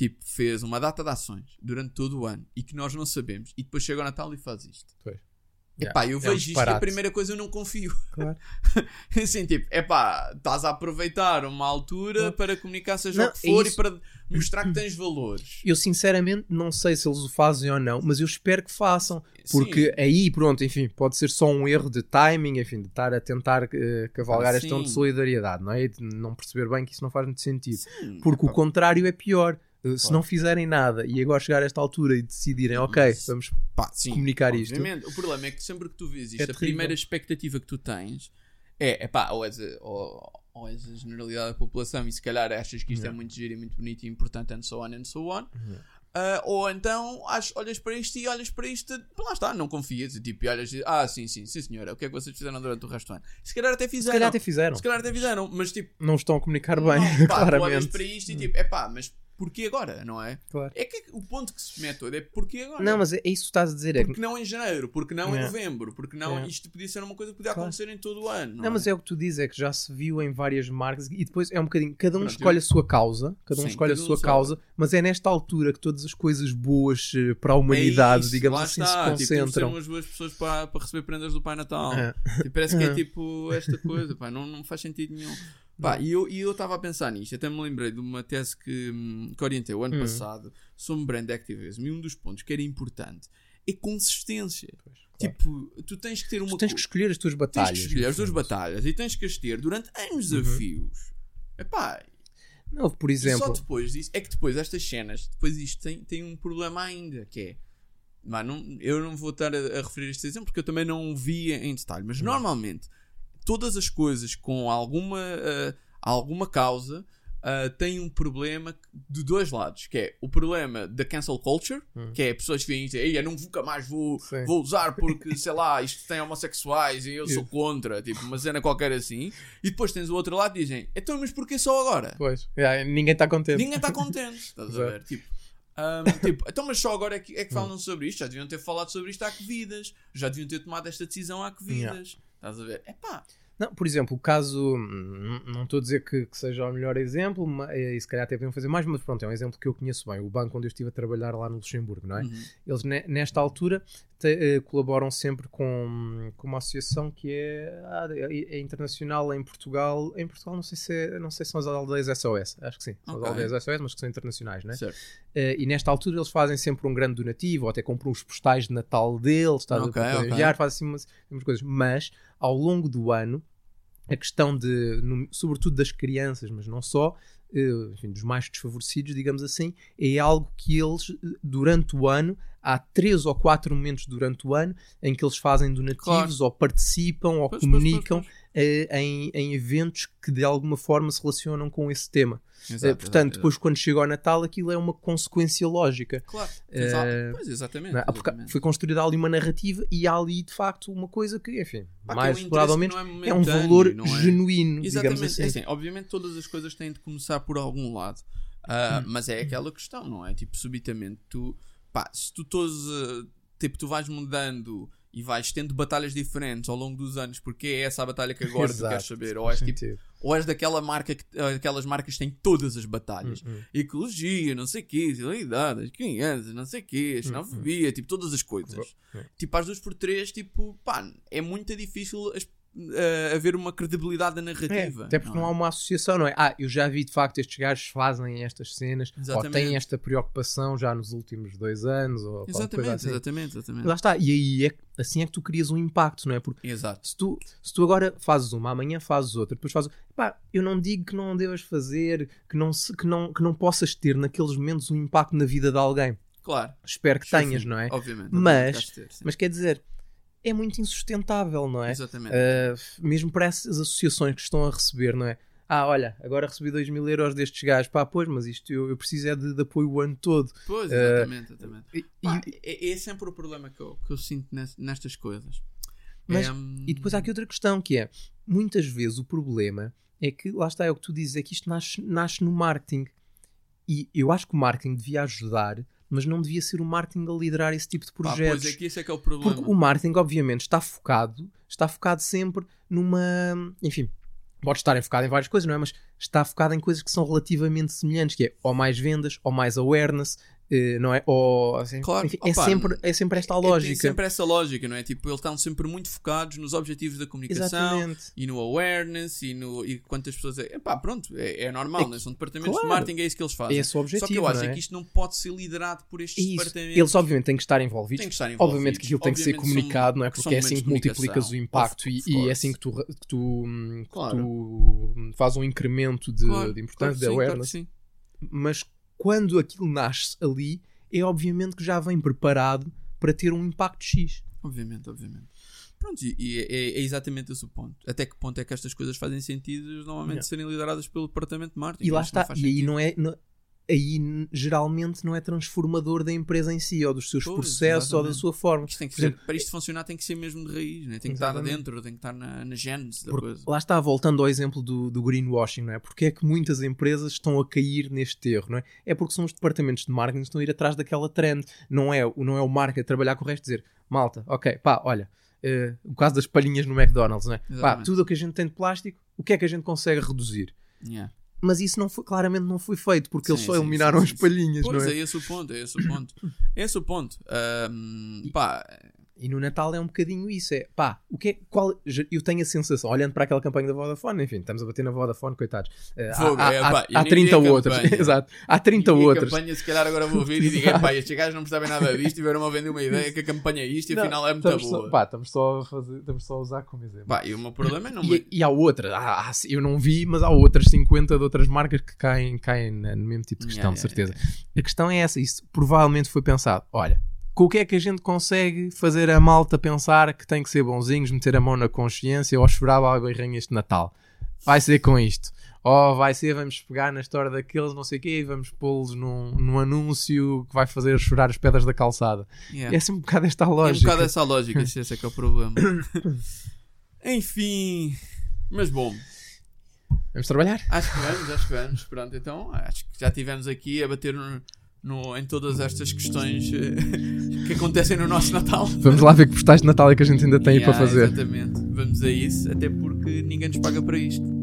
tipo, fez uma data de ações durante todo o ano e que nós não sabemos e depois chega o Natal e faz isto. Pois. Epá, eu É um vejo isto e a primeira coisa eu não confio. Claro. (laughs) assim, tipo, epá, estás a aproveitar uma altura Não. para comunicar seja Não, o que for é e para mostrar que (clears throat) tens valores. Eu sinceramente não sei se eles o fazem ou não, mas eu espero que façam. Porque Sim. aí, pronto, enfim, pode ser só um erro de timing, enfim, de estar a tentar eh, cavalgar Ah, este tom de solidariedade, não é? E de não perceber bem que isso não faz muito sentido. Sim, Porque epá, o contrário é pior. Eh, Se Claro. não fizerem nada e agora chegar a esta altura e decidirem, ok, Mas- vamos. pá, sim, comunicar isto. obviamente. O problema é que sempre que tu vês isto, É a terrível. primeira expectativa que tu tens é, epá, ou és a, ou, ou és a generalidade da população e se calhar achas que isto é Yeah. muito giro e muito bonito e importante and so on and so on. Yeah. Ah, ou então ach- olhas para isto e olhas para isto, lá está, não confias, e tipo, e olhas e ah, sim, sim, sim senhora, o que é que vocês fizeram durante o resto do ano? Se calhar até Se fizeram, calhar até fizeram. se calhar até fizeram, mas tipo, Não estão a comunicar bem, não, (laughs) pá, tu olhas claramente. para isto e tipo, é pá, mas porquê agora, não é? Claro. É que o ponto que se mete todo é porquê agora? Não, mas é é isso que estás a dizer. É que Porque não em janeiro, porque não em É. novembro, porque não. É. Isto podia ser uma coisa que podia Claro. acontecer em todo o ano. Não, Não, mas é o que tu dizes, é que já se viu em várias marcas e depois é um bocadinho, cada um Pronto, escolhe eu- a sua causa, cada um Sim, escolhe cada a sua sabe. causa, mas é nesta altura que todas as coisas boas eh, para a É humanidade, isso, digamos assim, está. se Tipo, ser concentram. umas boas pessoas para, para receber prendas do Pai Natal. É. Tipo, parece que é É. tipo esta coisa, pá, não, não faz sentido nenhum. Pá, e eu e eu estava a pensar nisto, até me lembrei de uma tese que, hum, que orientei o ano Hum. passado sobre brand activism e um dos pontos que era importante é consistência. Pois, claro. Tipo, tu tens que ter uma Tu tens que escolher as tuas tens batalhas. que escolher as fundo. batalhas e tens que as ter durante anos a Uhum. fios. Epá, Não, por E só exemplo, depois disso, é que depois estas cenas, depois isto tem, tem um problema ainda, que é. Vá, não, eu não vou estar a, a referir este exemplo porque eu também não o vi em detalhe, mas normalmente todas as coisas com alguma, ah, alguma causa ah, têm um problema de dois lados, que é o problema da cancel culture, Hum. que é pessoas que vêm e dizem, "Ei, eu nunca mais vou, Sim. vou usar porque, (laughs) sei lá, isto tem homossexuais e eu sou contra, tipo, uma cena qualquer assim. E depois tens o outro lado e dizem, então, mas porquê só agora? pois, yeah, ninguém está contente. Ninguém está contente. (laughs) Estás a ver? Tipo, ahm, tipo, então, mas só agora é que, é que falam sobre isto. Já deviam ter falado sobre isto há que vidas. Já deviam ter tomado esta decisão há que vidas. Estás a ver? É pá. Não, por exemplo, o caso, hum, não estou a dizer que, que seja o melhor exemplo, ma- eh, e se calhar até podiam fazer mais, mas pronto, é um exemplo que eu conheço bem. O banco onde eu estive a trabalhar lá no Luxemburgo, não é? Uhum. Eles, ne- nesta altura, te- eh, colaboram sempre com, com uma associação que é, ah, é- é internacional em Portugal. Em Portugal, não sei se, é- não sei se são as aldeias SOS, acho que sim, são Ok. as aldeias SOS, mas que são internacionais, não é? Certo. Eh, e nesta altura eles fazem sempre um grande donativo, ou até compram os postais de Natal deles, estás a Ok, para ok. enviar, fazem assim umas, umas coisas. Mas ao longo do ano, a questão de, no- sobretudo das crianças, mas não só, eh, enfim, dos mais desfavorecidos, digamos assim, é algo que eles, eh, durante o ano, há três ou quatro momentos durante o ano em que eles fazem donativos Claro. ou participam ou Pois, pois, comunicam pois, eh, em, em eventos que de alguma forma se relacionam com esse tema. Eh, Exato, portanto, exato, depois quando chega ao Natal, aquilo é uma consequência lógica. exato. Claro. Eh, Exato. Pois, exatamente. é? Exatamente. foi construída ali uma narrativa e há ali de facto uma coisa que, enfim, Pá, mais é um explorado ou menos, é não um valor é? genuíno, Exatamente. assim. É assim, obviamente todas as coisas têm de começar por algum lado. Hum. Mas é aquela questão, não é? Tipo, subitamente tu, pá, se tu todos, tipo, tu vais mudando e vais tendo batalhas diferentes ao longo dos anos, porque é essa a batalha que agora tu Exato, queres saber, ou és, tipo, ou és daquela marca que, aquelas marcas têm todas as batalhas. Hum, hum. Ecologia, não sei o quê, idade, as crianças, não sei o quê, xenofobia, tipo, todas as coisas. Hum. Tipo, às duas por três, tipo, pá, é muito difícil as- ah, haver uma credibilidade da É, narrativa. até porque não, há uma associação, não é? Ah, eu já vi de facto estes gajos fazem estas cenas, ou Exatamente. têm esta preocupação já nos últimos dois anos, ou Exatamente, assim. exatamente, exatamente. Lá está, e aí é, assim é que tu crias um impacto, não é? Porque Exato. se tu, se tu agora fazes uma, amanhã fazes outra, depois fazes. Pá, eu não digo que não devas fazer, que não, se- que, não, que não possas ter naqueles momentos um impacto na vida de alguém. Claro. Espero que tenhas, sim, não é? Obviamente. Mas- ter. Mas quer dizer, é muito insustentável, não é? Exatamente. Uh, mesmo para essas associações que estão a receber, não é? Ah, olha, agora recebi 2 mil euros destes gajos, pá, pois, mas isto eu, eu preciso é de, de apoio o ano todo. pois, uh, exatamente, exatamente. E- Pá, e- é, é sempre o problema que eu, que eu sinto nes- nestas coisas. Mas- É, hum, E depois há aqui outra questão que é, muitas vezes o problema é que, lá está, é o que tu dizes, é que isto nasce, nasce no marketing. E eu acho que o marketing devia ajudar, mas não devia ser o marketing a liderar esse tipo de projetos. pois é que esse é que é o problema. Porque o marketing, obviamente, está focado, está focado sempre numa. Enfim, pode estar enfocado em várias coisas, não é? Mas está focado em coisas que são relativamente semelhantes, que é ou mais vendas, ou mais awareness, não é? Ou, assim, Claro, enfim, é, opa, sempre, é sempre esta É- lógica. sempre essa lógica, não é? Tipo, eles estão sempre muito focados nos objetivos da comunicação Exatamente. e no awareness e no e quantas pessoas. É pá, pronto, é, é normal, É né? São departamentos claro. de marketing, é isso que eles É fazem. esse o objetivo. Só que eu acho é é? que isto não pode ser liderado por estes É isso. departamentos. Eles, obviamente, têm que estar envolvidos. têm que estar envolvidos. Obviamente que aquilo tem que ser Obviamente comunicado, são- não é? Porque é assim que multiplicas o impacto Of- e, e é assim que tu, que tu, que Claro. tu faz um incremento de, Claro, de claro importância, que de sim, claro awareness. sim. Mas quando aquilo nasce ali, é obviamente que já vem preparado para ter um impacto X. Obviamente, obviamente. Pronto, e, e é, é exatamente esse o ponto. Até que ponto é que estas coisas fazem sentido normalmente Yeah. serem lideradas pelo departamento de marketing? E lá está. E aí não é. não- aí geralmente não é transformador da empresa em si, ou dos seus Pois, processos, ou da exatamente. sua forma. Isto ser- exemplo, para isto funcionar tem que ser mesmo de raiz, né? tem que estar Exatamente. dentro, tem que estar na, na gênese da Porque coisa. lá está, voltando ao exemplo do, do greenwashing, não é? Porque é que muitas empresas estão a cair neste erro, não é? É porque são os departamentos de marketing que estão a ir atrás daquela trend. Não é, o- não é o marketing a trabalhar com o resto dizer, malta, ok, pá, olha, eh, o caso das palhinhas no McDonald's, não é? Pá, Exatamente. tudo o que a gente tem de plástico, o que é que a gente consegue reduzir? Yeah. Mas isso não foi, claramente não foi feito, porque eles Sim, só sim, eliminaram sim, as palhinhas, Pois não é é? esse o ponto, é esse o ponto. É esse o ponto. Ahm, pá, E no Natal é um bocadinho isso, é pá, o que é, qual, eu tenho a sensação, olhando para aquela campanha da Vodafone, enfim, estamos a bater na Vodafone, coitados, eh, há, Fogo, há, é, há- pá, eu há nem 30 vi a outras, exato, há 30 e a outras. campanha, se calhar agora vou ouvir e digo, pá, estes gajos não percebem nada disto, tiveram a vender uma ideia que a campanha é isto e Não, afinal é muito boa. Só, pá, estamos só a fazer, estamos só a usar como exemplo. Pá, e o meu problema é não E, e há outra, há- eu não vi, mas há outras 50 de outras marcas que caem, caem no mesmo tipo de questão, Yeah, de yeah, certeza. A questão é essa, isso provavelmente foi pensado. Olha, com o que é que a gente consegue fazer a malta pensar que tem que ser bonzinhos, meter a mão na consciência ou chorar água e rainha este Natal? Vai ser com isto. Ou vai ser, vamos pegar na história daqueles, não sei o quê, e vamos pô-los num, num anúncio que vai fazer chorar as pedras da calçada. Yeah. É sempre um bocado esta É um lógica. bocado essa lógica, esse é que é o problema. (coughs) Enfim, mas bom, Vamos trabalhar? acho que vamos, acho que vamos. Pronto, então acho que já tivemos aqui a bater no, em todas estas questões eh, (laughs) que acontecem no nosso Natal. Vamos lá ver que postais de Natal é que a gente ainda tem (laughs) Yeah, para fazer. Exatamente, vamos a isso, até porque ninguém nos paga para isto.